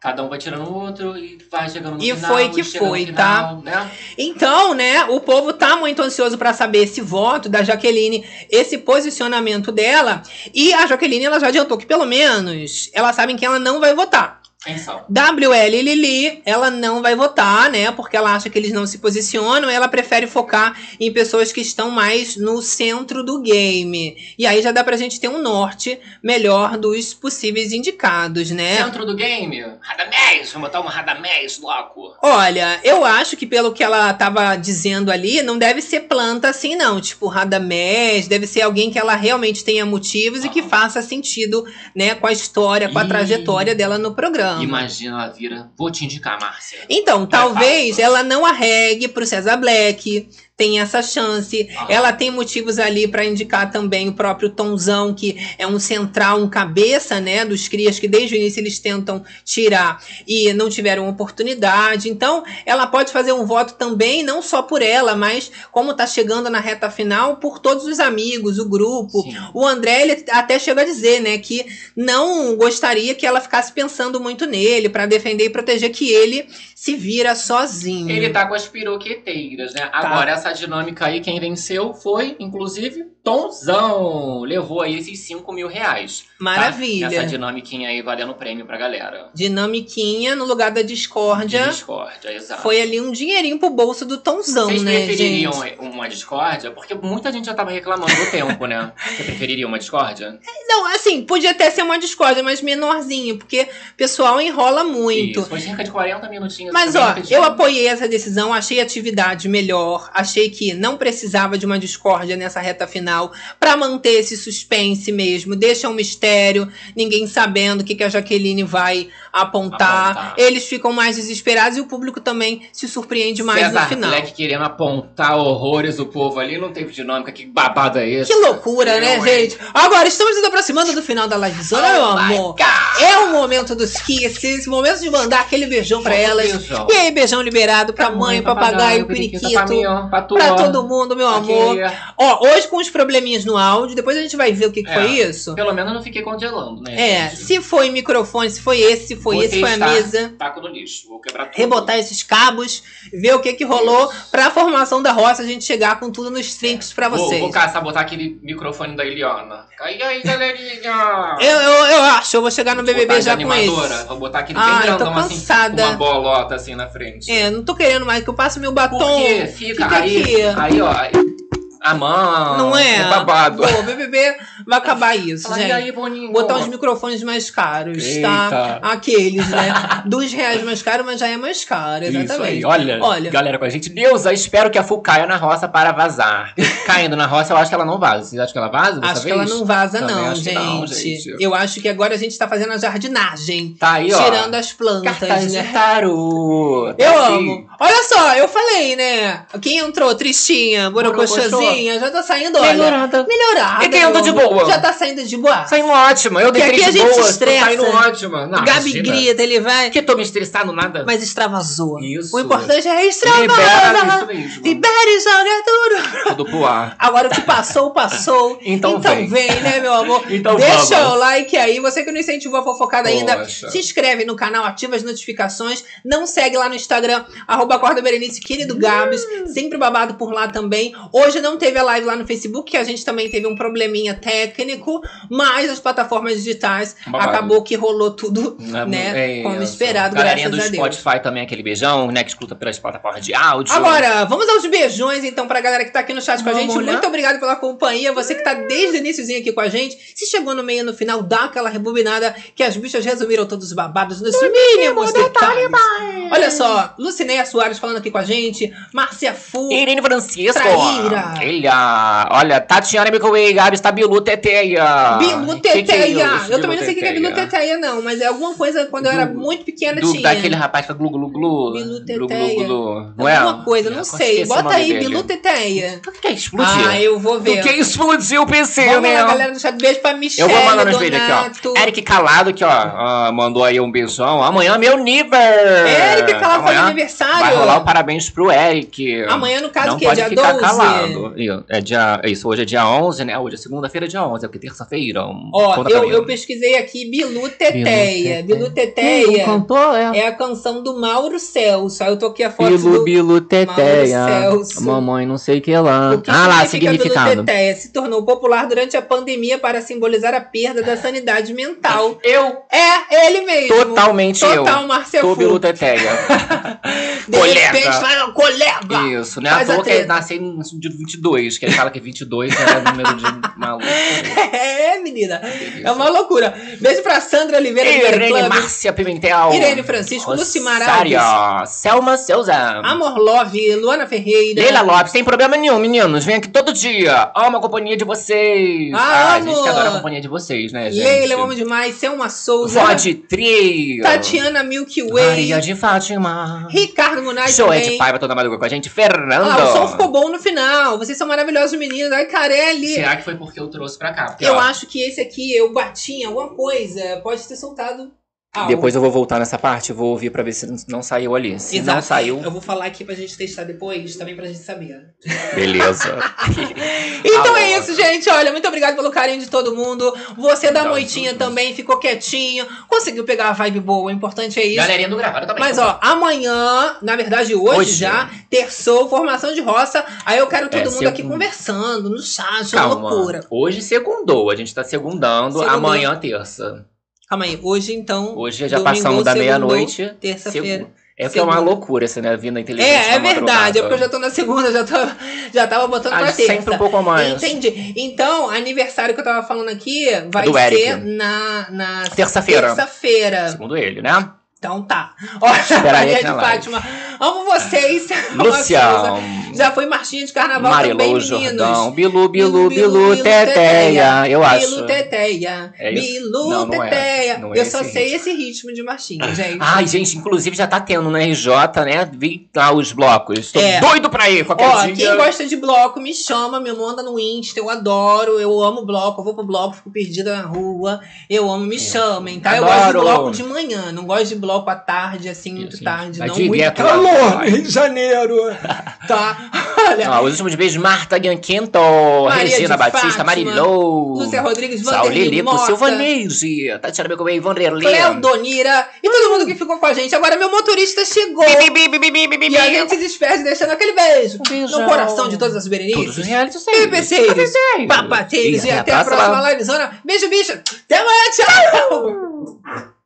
Cada um vai tirando o outro e vai chegando no E final. foi que foi, final, Né? Então, né, o povo tá muito ansioso pra saber esse voto da Jaqueline, esse posicionamento dela. E a Jaqueline, ela já adiantou que pelo menos ela sabe que ela não vai votar. Atenção. WL Lili, ela não vai votar, né? Porque ela acha que eles não se posicionam. Ela prefere focar em pessoas que estão mais no centro do game. E aí já dá pra gente ter um norte melhor dos possíveis indicados, né? Centro do game, Radamés, vamos botar uma Radamés logo. Olha, eu acho que pelo que ela tava dizendo ali, não deve ser planta assim, não. Tipo, Radamés, deve ser alguém que ela realmente tenha motivos e que Aham. faça sentido, né, com a história, com a Ih. trajetória dela no programa. Imagina ela vira. Vou te indicar, Márcia. Então, talvez fácil. ela não arregue pro César Black. Tem essa chance. Aham. Ela tem motivos ali para indicar também o próprio Tonzão, que é um central, um cabeça, né, dos crias que desde o início eles tentam tirar e não tiveram oportunidade. Então, ela pode fazer um voto também, não só por ela, mas como tá chegando na reta final, por todos os amigos, o grupo. Sim. O André ele até chega a dizer, né, que não gostaria que ela ficasse pensando muito nele para defender e proteger que ele se vira sozinho. Ele tá com as piroqueteiras, né? Agora, essa dinâmica aí, quem venceu foi, inclusive, Tonzão levou aí esses 5 mil reais. tá? Maravilha. Essa dinamiquinha aí valendo prêmio pra galera. Dinamiquinha no lugar da discórdia. Discórdia, exato. Foi ali um dinheirinho pro bolso do Tonzão, Vocês né, prefeririam gente? uma discórdia? Porque muita gente já tava reclamando do tempo, né? Você preferiria uma discórdia? Não, assim, podia até ser uma discórdia, mas menorzinha, porque o pessoal enrola muito. Isso, foi cerca de 40 minutinhos. Mas ó, eu apoiei essa decisão, achei a atividade melhor, achei que não precisava de uma discórdia nessa reta final pra manter esse suspense mesmo, deixa um mistério, ninguém sabendo o que, que a Jaqueline vai apontar. Apontar. Eles ficam mais desesperados e o público também se surpreende mais César no final. Black querendo apontar horrores o povo ali, não teve dinâmica, que babado é esse? Que loucura, né, hein? gente? Agora, estamos nos aproximando do final da livezona, meu Oh my amor. God. É o momento dos kisses, momento de mandar aquele beijão pra Outro elas. beijão. E aí, beijão liberado pra mãe, papagaio, periquito, pra mim, ó, pra pra todo mundo, meu Aqui. amor. Ó, hoje com os probleminhas no áudio, depois a gente vai ver o que, que É. foi isso. Pelo menos eu não fiquei congelando, né? É, gente? se foi microfone, se foi esse, se foi Vou esse, foi a mesa. Taco no lixo, vou quebrar tudo. Rebotar esses cabos, ver o que que rolou pra formação da roça, a gente chegar com tudo nos trinks pra Vou, vocês. vou caçar, botar aquele microfone da Eliana. Aí, aí, galerinha! Eu, eu, eu acho, eu vou chegar no Vou BBB já com esse. Vou botar aquele Ah, bem grandão assim, com uma bolota assim na frente. É, não tô querendo mais que eu passe meu batom. Porque fica, Fica aí, aqui. aí, ó, a mão, Não é? babado. Pô, o BBB vai acabar isso, Fala, gente. e aí, Boninho? Botar os microfones mais caros, tá? Eita. Aqueles, né? Dois reais mais caro, mas já é mais caro, Isso exatamente. aí, olha, Olha. galera com a gente. Deusa, espero que a Fu caia na roça para vazar. Caindo na roça, eu acho que ela não vaza. Vocês acham que ela vaza dessa Acho que vez? ela não vaza, Também não, que gente. não, gente. Eu acho que agora a gente tá fazendo a jardinagem. Tá aí, ó. tirando as plantas, Cartaz né? de tarô. Eu Tá aqui. amo. Olha só, eu falei, né? Quem entrou, tristinha, borocochosinha, já tá saindo, olha. Melhorada. Melhorada. E quem anda meu de amor. Boa? Já tá saindo de boa. Saindo ótima. Eu dei aqui a três gente boas, estressa. saindo ótima. Não, Gabi imagina. grita, ele vai. Que tô me estressando nada. Mas extravasou. Isso. O importante é Libera extravasar. isso mesmo. Libera e joga tudo. Tudo pro ar. Agora o que passou, passou. Então vem. né, meu amor? Então Deixa vamos. o like aí. Você que não incentivou a fofocada ainda, Poxa. se inscreve no canal, ativa as notificações. Não segue lá no Instagram, arroba Acorda Berenice, querido Gabs. Sempre babado por lá também. Hoje não teve a live lá no Facebook, que a gente também teve um probleminha técnico, mas as plataformas digitais Babado. acabou que rolou tudo, Na- né? é como esperado, Galerinha graças do a Deus. Spotify também, aquele beijão, né? Que escuta pelas plataformas de áudio. Agora, vamos aos beijões, então, pra galera que tá aqui no chat com a gente. lá. Muito obrigado pela companhia. Você que tá desde o iníciozinho aqui com a gente. Se chegou no meio e no final, dá aquela rebobinada que as bichas resumiram todos os babados nos mínimos detalhes. Olha só, Lucineia Soares falando aqui com a gente. Márcia Fu. Irene Francisco. Traíra. Ilha. Olha, Tatiana Micoway, Gabs tá Bilu Teteia. Bilu Que que é Teteia. isso, eu também não sei o que é Bilu Teteia? Teteia, não, mas é alguma coisa quando eu era muito pequena Do, tinha. daquele rapaz que é glu glu glu. Bilu Glu, glu, Teteia. glu. Não é? Alguma coisa, não Eu sei. Bota aí, dele. Bilu Teteia. O que é explodir? Ah, eu vou ver. O que explodiu o PC, Vamos né? lá, galera do chat. Beijo pra Eu Michelle, vou mandar nos vídeos aqui, ó. Eric Calado, que ó, mandou aí um beijão. Amanhã é meu nível. Eric Calado faz aniversário. Vai rolar o parabéns pro Eric. Amanhã, no caso, Não que é pode dia ficar 12. calado. Ih, É dia, isso, hoje é dia 11, né? Hoje é segunda-feira, dia 11, é porque terça-feira. Ó, eu, eu pesquisei aqui Bilu Teteia. Bilu Bilu Teteia Cantou, é. é a canção do Mauro Celso. Aí eu tô aqui a foto Bilu, do... bilu, teteia. Mauro Celso. Mamãe não sei que lá. O que ah lá, significa Bilu significado. Teteia? Se tornou popular durante a pandemia para simbolizar a perda da sanidade mental. Eu, É, ele mesmo. totalmente eu. Total, Márcia Tô bilu, teteia. De Colega. repente, colega. Isso, né? Faz a toa que ele nasceu no dia 22, que ele fala que 22 é número de maluco. É, menina. É uma loucura. Beijo pra Sandra Oliveira Irene Club. Márcia Pimentel. Irene Francisco, Lucimar Alves. Selma Souza. Amor Love, Luana Ferreira. Leila Lopes, sem problema nenhum, meninos. Vem aqui todo dia. Amo a companhia de vocês. Ah, a gente amo. que adora a companhia de vocês, né, gente? Leila, eu amo demais. Selma Souza. Pode Tri. Tatiana Milky Way. Maria de Fátima. Ricardo Munay Joete também. Paiva toda madruga com a gente. Fernando. Ah, o som ficou bom no final. Vocês são maravilhosos, meninos. Ai, Carelli. Será que foi porque eu trouxe pra cá? Porque, Eu ó, acho que esse aqui eu bati em alguma coisa. Pode ter soltado Ah, Depois eu vou voltar nessa parte, vou ouvir pra ver se não saiu ali. Se não Exato. saiu, Eu vou falar aqui pra gente testar depois, também pra gente saber. beleza. Então é isso, gente. Olha, muito obrigado pelo carinho de todo mundo. Você da tudo. também ficou quietinho. Conseguiu pegar a vibe boa. O importante é isso. Galerinha do gravado também. Mas ó, amanhã, na verdade hoje, Hoje. já, terçou, formação de roça. Aí eu quero todo É, mundo aqui segundo. conversando, no chat, Calma. loucura. Hoje segundou, a gente tá segundando, Segundou. amanhã terça. Calma aí, hoje então. Hoje já domingo, passamos da meia-noite. Terça-feira. É porque é uma segunda. loucura esse, né? Vindo a inteligência. É, é verdade. É porque eu já tô na segunda, já, tô, já tava botando pra Ah, terça. sempre um pouco a mais. Entendi. Então, aniversário que eu tava falando aqui vai Do ser Eric. na, na Terça-feira. terça-feira. Segundo ele, né? Então tá. Aí Maria de. Fátima. Amo vocês. Lucião. Já foi marchinha de carnaval também, Marilou meninos. Jordão. Bilu, Bilu, Bilu, Teteia. Eu acho. Bilu Teteia. É isso? Bilu Não, não é. Teteia. Não é eu só sei ritmo. esse ritmo de marchinha, gente. Ai, gente, inclusive já tá tendo no RJ, né? Vi lá os blocos. Tô É. doido pra ir qualquer Ó, dia. quem gosta de bloco, me chama, me manda no Insta, eu adoro, eu amo bloco, eu vou pro bloco, fico perdida na rua, eu amo, me chamem, tá? Eu gosto de Adoro. bloco de manhã, não gosto de bloco à tarde, assim, muito Isso, tarde, vai não direto muito calor Rio de Janeiro, tá? Olha, Ó, os últimos beijos, Marta Gianquento, Maria Regina Batista, Fátima, Marilou, Lúcia Rodrigues, Vanderlei Mota, Silvanese, Tatiana Becobei, Vanderlei. Cleodonira e todo mundo que ficou com a gente. Agora meu motorista chegou Bi, bi, bi, bi, bi, bi, bi, e a gente se despede deixando aquele beijo beijão. no coração de todas as Todos os berenices. reality papateiros e Ih, até a próxima livezona. Beijo, bicho. Até amanhã, tchau!